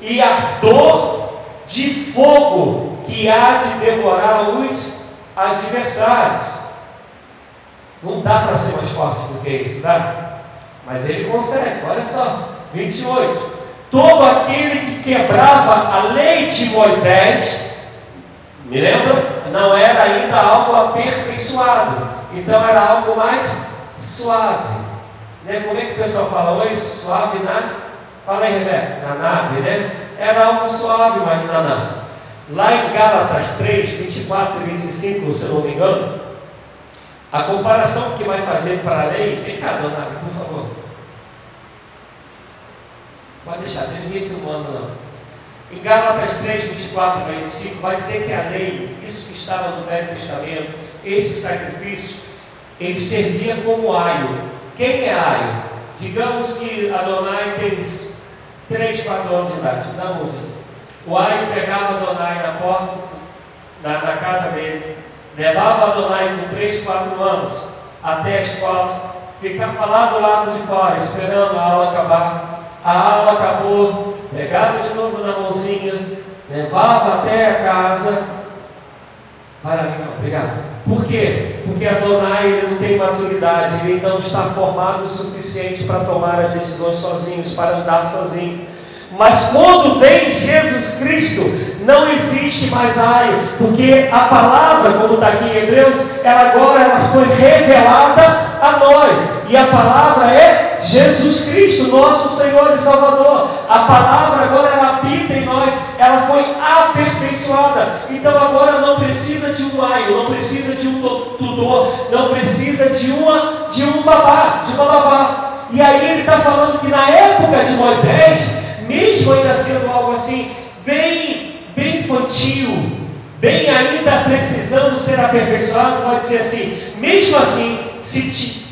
e ardor de fogo que há de devorar os adversários. Não dá para ser mais forte do que isso, dá? Mas ele consegue, olha só, 28. Todo aquele que quebrava a lei de Moisés, me lembra? Não era ainda algo aperfeiçoado, então era algo mais suave. Né? Como é que o pessoal fala hoje? Suave na. Fala aí, Rebeca, na nave, né? Era algo suave, mas na nave. Lá em Gálatas 3, 24 e 25, se eu não me engano, a comparação que vai fazer para a lei. Vem cá, dona, por favor. Pode deixar, tem ninguém filmando não. Em Gálatas 3, 24 e 25, vai dizer que a lei, isso que estava no Velho Testamento, esse sacrifício, ele servia como aio. Quem é aio? Digamos que Adonai tem 3, 4 anos de idade, dá música. O aio pegava Adonai na porta, na, na casa dele, levava Adonai com 3, 4 anos até a escola, ficava lá do lado de fora, esperando a aula acabar. A aula acabou, pegava de novo na mãozinha, levava até a casa para mim, obrigado. Por quê? Porque Adonai ele não tem maturidade, ele ainda não está formado o suficiente para tomar as decisões sozinhos, para andar sozinho. Mas quando vem Jesus Cristo, não existe mais aio, porque a palavra, como está aqui em Hebreus, ela agora ela foi revelada a nós, e a palavra é Jesus Cristo, nosso Senhor e Salvador. A palavra agora ela habita em nós, ela foi aperfeiçoada. Então agora não precisa de um aio, não precisa de um tutor, não precisa de uma de um babá, de uma babá. E aí ele está falando que na época de Moisés, mesmo ainda sendo algo assim bem bem infantil, bem ainda precisando ser aperfeiçoado, pode ser assim, mesmo assim, se te,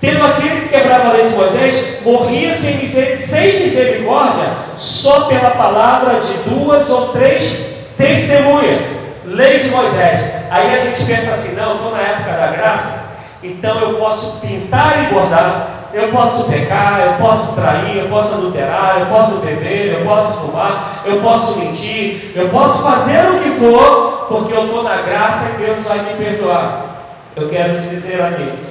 tendo aquele que quebrava a lei de Moisés, morria sem, miser, sem misericórdia, só pela palavra de duas ou três testemunhas, lei de Moisés. Aí a gente pensa assim, não, estou na época da graça, então eu posso pintar e bordar, eu posso pecar, eu posso trair, eu posso adulterar, eu posso beber, eu posso fumar, eu posso mentir, eu posso fazer o que for, porque eu estou na graça e Deus vai me perdoar. Eu quero te dizer, amigos,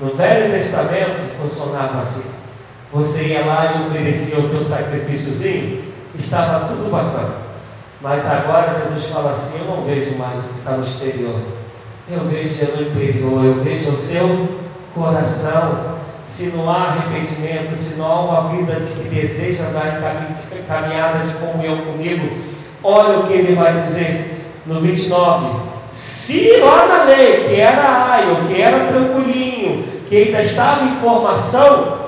no Velho Testamento funcionava assim. Você ia lá e oferecia o teu sacrifíciozinho, estava tudo bacana. Mas agora Jesus fala assim: Eu não vejo mais o que está no exterior, eu vejo no interior, eu vejo o seu coração se não há arrependimento, se não há uma vida de que deseja andar em caminhada de comunhão comigo, olha o que ele vai dizer no 29. Se lá na lei, que era aio, que era tranquilinho, que ainda estava em formação,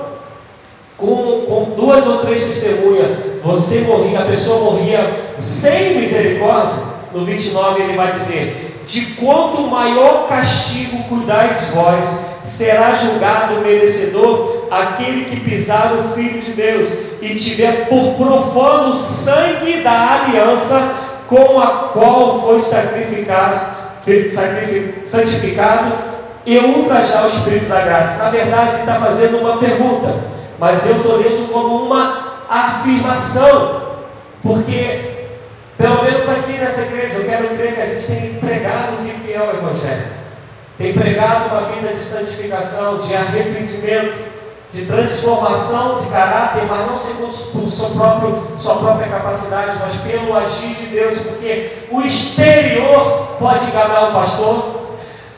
com, com duas ou três testemunhas, você morria, a pessoa morria sem misericórdia, no 29 ele vai dizer: De quanto maior castigo cuidais vós, será julgado merecedor aquele que pisar o Filho de Deus e tiver por profano o sangue da aliança com a qual foi sacrificado, santificado e ultrajar o Espírito da graça. Na verdade, ele está fazendo uma pergunta, mas eu estou lendo como uma afirmação, porque pelo menos aqui nessa igreja eu quero crer que a gente tem pregado o que é o Evangelho tem pregado uma vida de santificação, de arrependimento, de transformação de caráter, mas não segundo por sua, próprio, sua própria capacidade, mas pelo agir de Deus, porque o exterior pode enganar o pastor,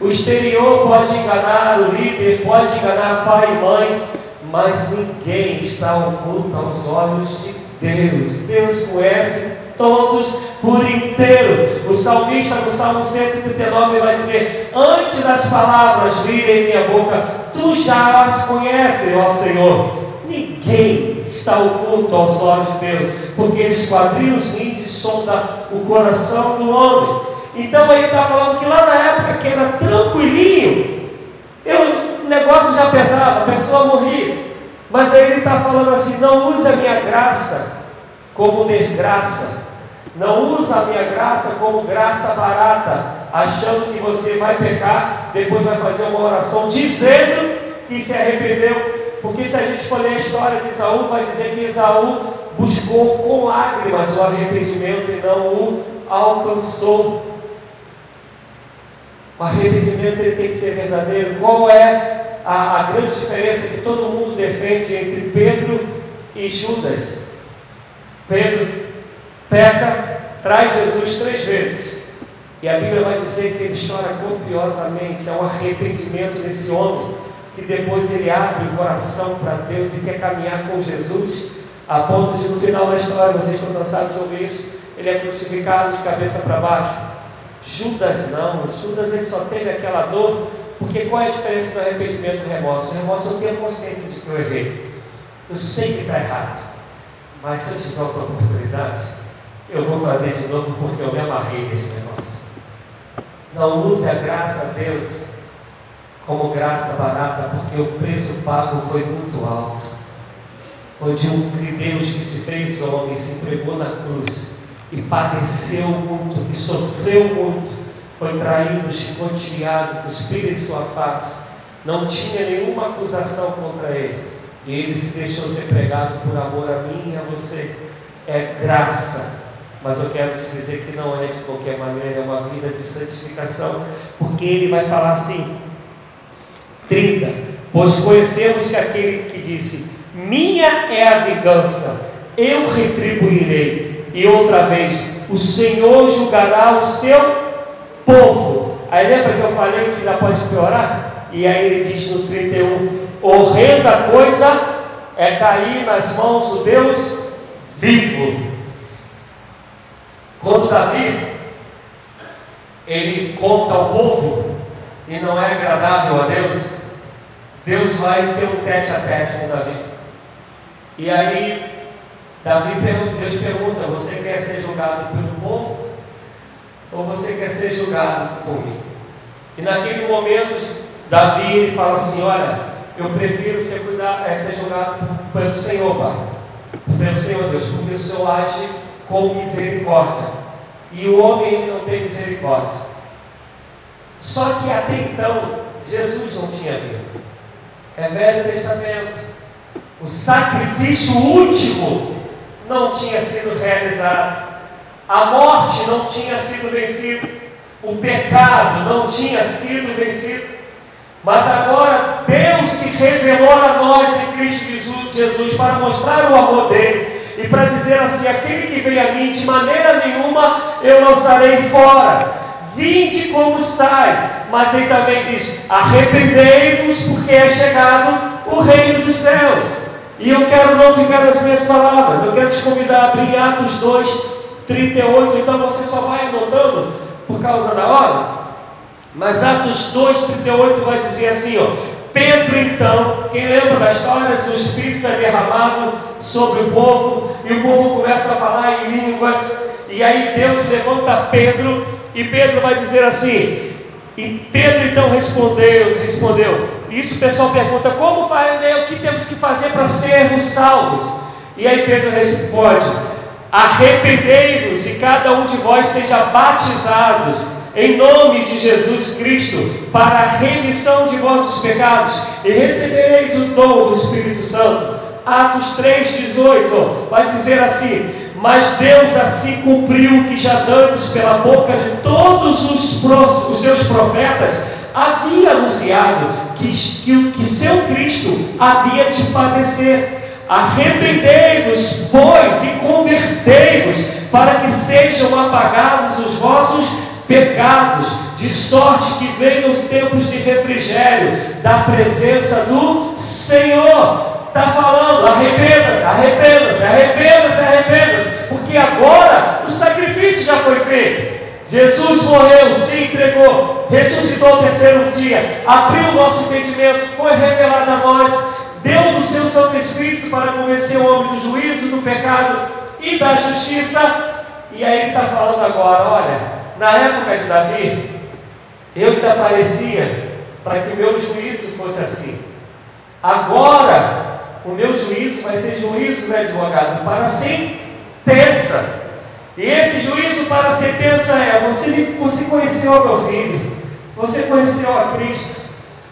o exterior pode enganar o líder, pode enganar pai e mãe, mas ninguém está oculto aos olhos de Deus. Deus conhece todos por inteiro. O salmista no Salmo 139 vai dizer: Antes das palavras virem em minha boca, tu já as conheces, ó Senhor. Ninguém está oculto aos olhos de Deus, porque ele esquadria os rins e sonda o coração do homem. Então ele está falando que lá na época que era tranquilinho, eu, o negócio já pesava, a pessoa morria. Mas aí ele está falando assim: não use a minha graça como desgraça não usa a minha graça como graça barata, achando que você vai pecar, depois vai fazer uma oração dizendo que se arrependeu. Porque se a gente for ler a história de Isaú, vai dizer que Isaú buscou com lágrimas o arrependimento e não o alcançou. O arrependimento ele tem que ser verdadeiro. Qual é a, a grande diferença que todo mundo defende entre Pedro e Judas? Pedro peca, traz Jesus três vezes. E a Bíblia vai dizer que ele chora copiosamente, é um arrependimento desse homem, que depois ele abre o coração para Deus e quer caminhar com Jesus, a ponto de no final da história, vocês estão cansados de ouvir isso, ele é crucificado de cabeça para baixo. Judas não, Judas ele só teve aquela dor, porque qual é a diferença do arrependimento e do remorso? O remorso eu tenho consciência de que eu errei, eu sei que está errado, mas se eu tiver outra oportunidade, eu vou fazer de novo porque eu me amarrei nesse negócio. Não use a graça a Deus como graça barata, porque o preço pago foi muito alto. Foi de um Deus que se fez homem, se entregou na cruz e padeceu muito, que sofreu muito, foi traído, chicoteado, cuspido em sua face, não tinha nenhuma acusação contra ele, e ele se deixou ser pregado por amor a mim e a você. É graça Mas eu quero te dizer que não é de qualquer maneira, é uma vida de santificação, porque ele vai falar assim: 30. Pois conhecemos que aquele que disse: Minha é a vingança, eu retribuirei. E outra vez, o Senhor julgará o seu povo. Aí lembra que eu falei que ainda pode piorar? E aí ele diz no 31: Horrenda coisa é cair nas mãos do Deus vivo. Quando Davi ele conta ao povo e não é agradável a Deus, Deus vai ter um tete a tete com Davi. E aí Davi, Deus pergunta: Você quer ser julgado pelo povo? Ou você quer ser julgado por mim? E naquele momento, Davi ele fala assim: Olha, eu prefiro ser, cuidado, é, ser julgado pelo Senhor, Pai. Pelo Senhor Deus, porque o Senhor age com misericórdia. E o homem não tem misericórdia. Só que até então, Jesus não tinha vindo. É Velho Testamento. O sacrifício último não tinha sido realizado. A morte não tinha sido vencida. O pecado não tinha sido vencido. Mas agora Deus se revelou a nós em Cristo Jesus para mostrar o amor dele e para dizer assim: aquele que veio a mim, de maneira nenhuma eu lançarei fora. Vinde como estáis, mas ele também diz: arrependei-vos, porque é chegado o reino dos céus. E eu quero não ficar nas minhas palavras, eu quero te convidar a abrir Atos 2, 38, então você só vai anotando por causa da hora. Mas Atos 2, 38 vai dizer assim: ó, Pedro, então, quem lembra da história, o Espírito é derramado sobre o povo, e o povo começa a falar em línguas, e aí Deus levanta Pedro, e Pedro vai dizer assim, e Pedro então respondeu, respondeu. Isso o pessoal pergunta: como farei? O que temos que fazer para sermos salvos? E aí Pedro responde: arrependei-vos e cada um de vós seja batizados em nome de Jesus Cristo para a remissão de vossos pecados e recebereis o dom do Espírito Santo. Atos 3,18 vai dizer assim: mas Deus assim cumpriu que já dantes pela boca de todos os, os seus profetas havia anunciado que, que, que seu Cristo havia de padecer. Arrependei-vos, pois, e convertei-vos, para que sejam apagados os vossos pecados, de sorte que venham os tempos de refrigério da presença do Senhor está falando, arrependa-se, arrependa-se, arrependa-se, arrependa-se, porque agora o sacrifício já foi feito. Jesus morreu, se entregou, ressuscitou ao terceiro dia, abriu o nosso entendimento, foi revelado a nós, deu do seu Santo Espírito para convencer o homem do juízo, do pecado e da justiça. E aí ele está falando agora: olha, na época de Davi, eu ainda parecia para que o meu juízo fosse assim. Agora o meu juízo vai ser juízo, né, advogado, para sentença. E esse juízo para sentença é: você, você conheceu meu filho, você conheceu a Cristo,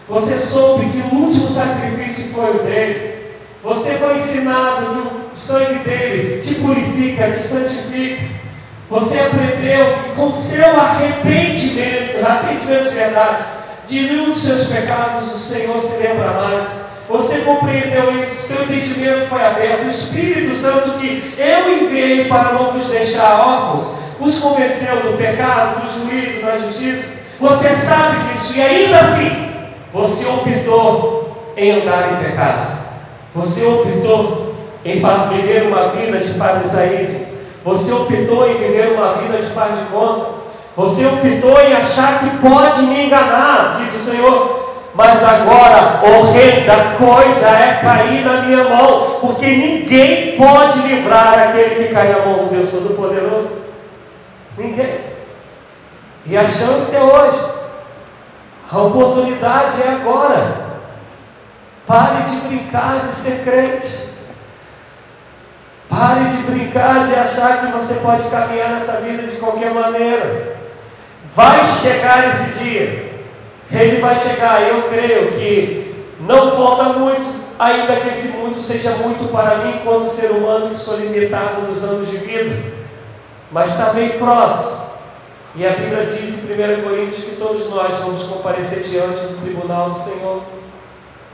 você soube que o último sacrifício foi o dele, você foi ensinado que o sangue dele te purifica, te santifica. Você aprendeu que com seu arrependimento, arrependimento de verdade, de nenhum dos seus pecados, o Senhor se lembra mais. Você compreendeu isso, seu entendimento foi aberto. O Espírito Santo que eu enviei para não vos deixar órfãos, vos convenceu do pecado, do juízo, da justiça. Você sabe disso e ainda assim você optou em andar em pecado. Você optou em viver uma vida de farisaísmo. Você optou em viver uma vida de faz de conta. Você optou em achar que pode me enganar, diz o Senhor mas agora horrenda coisa é cair na minha mão, porque ninguém pode livrar aquele que cai na mão do Deus Todo-Poderoso. Ninguém. E a chance é hoje, a oportunidade é agora. Pare de brincar de ser crente. Pare de brincar de achar que você pode caminhar nessa vida de qualquer maneira. Vai chegar esse dia ele vai chegar, eu creio que não falta muito, ainda que esse muito seja muito para mim, enquanto ser humano que sou limitado nos anos de vida. mas está bem próximo. E a Bíblia diz em 1 Coríntios que todos nós vamos comparecer diante do tribunal do Senhor.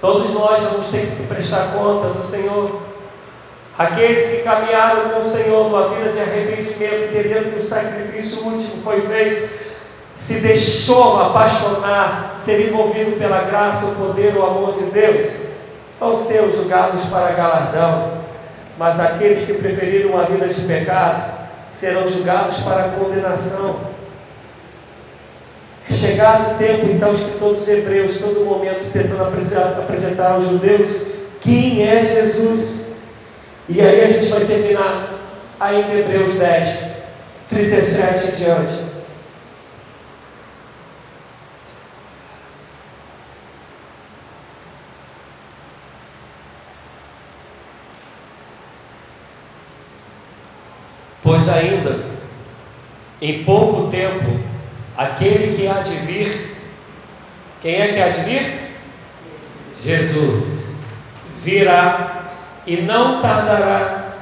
Todos nós vamos ter que prestar conta do Senhor. Aqueles que caminharam com o Senhor numa vida de arrependimento, entendendo que o sacrifício último foi feito, se deixou apaixonar, ser envolvido pela graça, o poder, o amor de Deus, vão ser julgados para galardão. Mas aqueles que preferiram uma vida de pecado serão julgados para condenação. É chegado o tempo, então, que todos os hebreus, todo momento, tentando apresentar aos judeus quem é Jesus. E aí a gente vai terminar ainda Hebreus 10, 37 em diante. Pois ainda, em pouco tempo, aquele que há de vir, quem é que há de vir? Jesus virá e não tardará.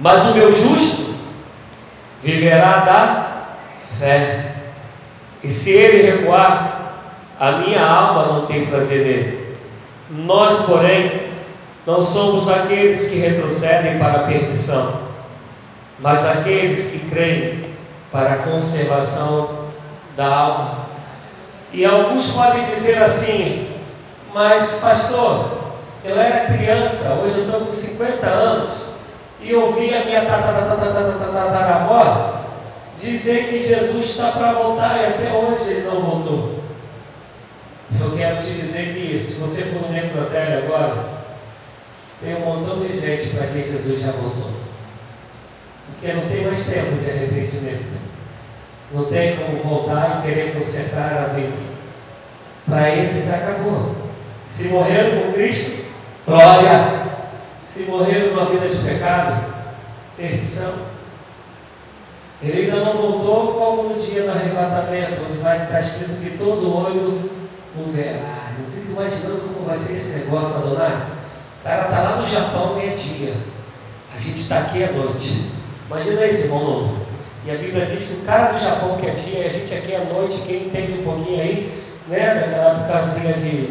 Mas o meu justo viverá da fé. E se ele recuar, a minha alma não tem prazer nele. Nós, porém, não somos daqueles que retrocedem para a perdição mas aqueles que creem para a conservação da alma. E alguns podem dizer assim, mas pastor, eu era criança, hoje eu estou com 50 anos, e ouvi a minha tataravó dizer que Jesus está para voltar e até hoje ele não voltou. Eu quero te dizer que se você for no necrotério agora, tem um montão de gente para quem Jesus já voltou porque não tem mais tempo de arrependimento. Não tem como voltar e querer consertar a vida. Para esses acabou. Se morreram com Cristo, glória. Se morreram numa vida de pecado, perdição. Ele ainda não voltou como no dia do arrebatamento, onde vai estar escrito que todo olho o verá. Eu fico imaginando como vai ser esse negócio, Adonai. O cara está lá no Japão meio-dia. A gente está aqui à noite. Imagina esse irmão. E a Bíblia diz que o cara do Japão que é dia, e a gente aqui à noite, quem entende um pouquinho aí, né, daquela casinha de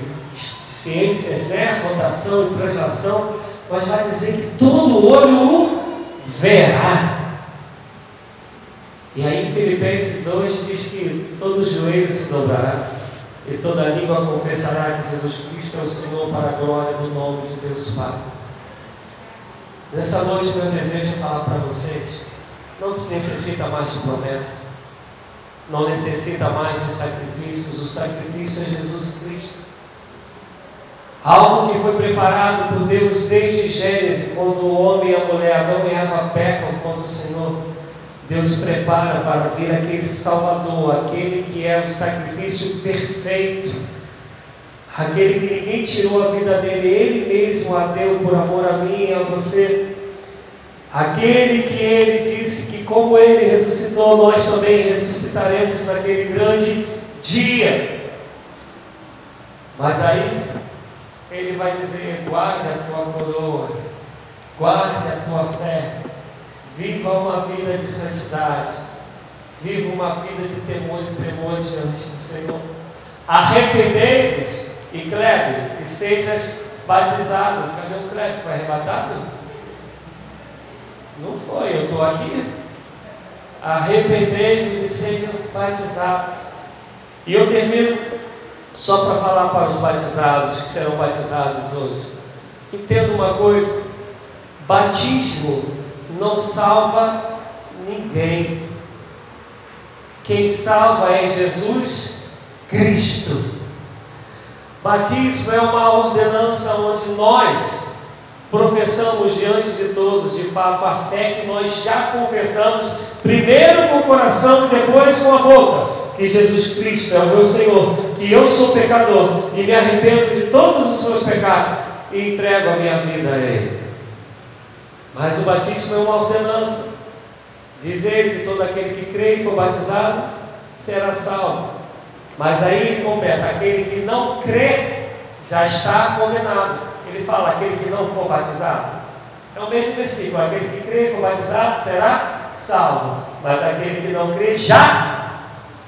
ciências, né, rotação e translação, mas vai dizer que todo olho verá. E aí Filipenses 2 diz que todo joelho se dobrará e toda língua confessará que Jesus Cristo é o Senhor para a glória do nome de Deus Pai. Nessa noite, meu desejo é falar para vocês: não se necessita mais de promessas, não necessita mais de sacrifícios, o sacrifício é Jesus Cristo. Algo que foi preparado por Deus desde Gênesis, quando o homem e a mulher, Adão e Eva pecam contra o Senhor. Deus prepara para vir aquele Salvador, aquele que é o sacrifício perfeito aquele que ninguém tirou a vida dele, ele mesmo a deu por amor a mim e a você. Aquele que ele disse que, como ele ressuscitou, nós também ressuscitaremos naquele grande dia. Mas aí, ele vai dizer: guarde a tua coroa, guarde a tua fé, viva uma vida de santidade, viva uma vida de temor e tremor diante do Senhor. Arrependei-vos e Kleber, e sejas batizado. Cadê o Kleber? Foi arrebatado? Não foi, eu estou aqui. Arrependei-vos e sejam batizados. E eu termino só para falar para os batizados que serão batizados hoje. Entenda uma coisa: batismo não salva ninguém. Quem salva é Jesus Cristo. Batismo é uma ordenança onde nós professamos diante de todos, de fato, a fé que nós já confessamos, primeiro com o coração e depois com a boca, que Jesus Cristo é o meu Senhor, que eu sou pecador e me arrependo de todos os meus pecados e entrego a minha vida a Ele. Mas o batismo é uma ordenança. Diz ele que todo aquele que crê e for batizado será salvo. Mas aí compete, aquele que não crer já está condenado. Ele fala, aquele que não for batizado. É o mesmo versículo, aquele que crer e for batizado será salvo, mas aquele que não crê já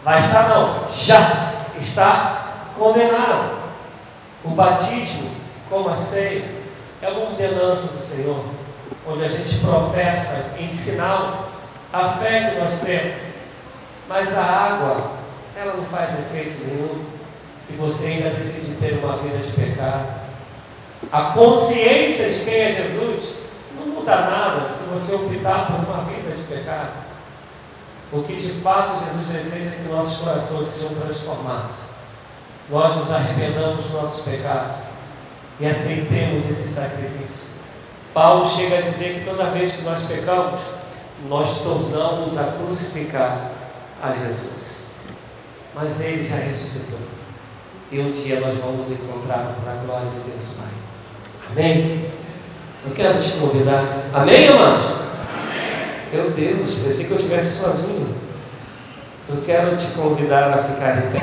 vai estar não, já está condenado. O batismo, como a ceia, é uma ordenança do Senhor, onde a gente professa em sinal a fé que nós temos. Mas a água, ela não faz efeito nenhum se você ainda decide ter uma vida de pecado. A consciência de quem é Jesus não muda nada se você optar por uma vida de pecado. O que de fato Jesus deseja é que nossos corações sejam transformados. Nós nos arrependamos dos nossos pecados e aceitemos esse sacrifício. Paulo chega a dizer que toda vez que nós pecamos, nós tornamos a crucificar a Jesus. Mas ele já ressuscitou. E um dia nós vamos encontrá-lo para a glória de Deus Pai. Amém? Eu quero te convidar. Amém, amados? Amém. Meu Deus, pensei que eu estivesse sozinho. Eu quero te convidar a ficar em pé.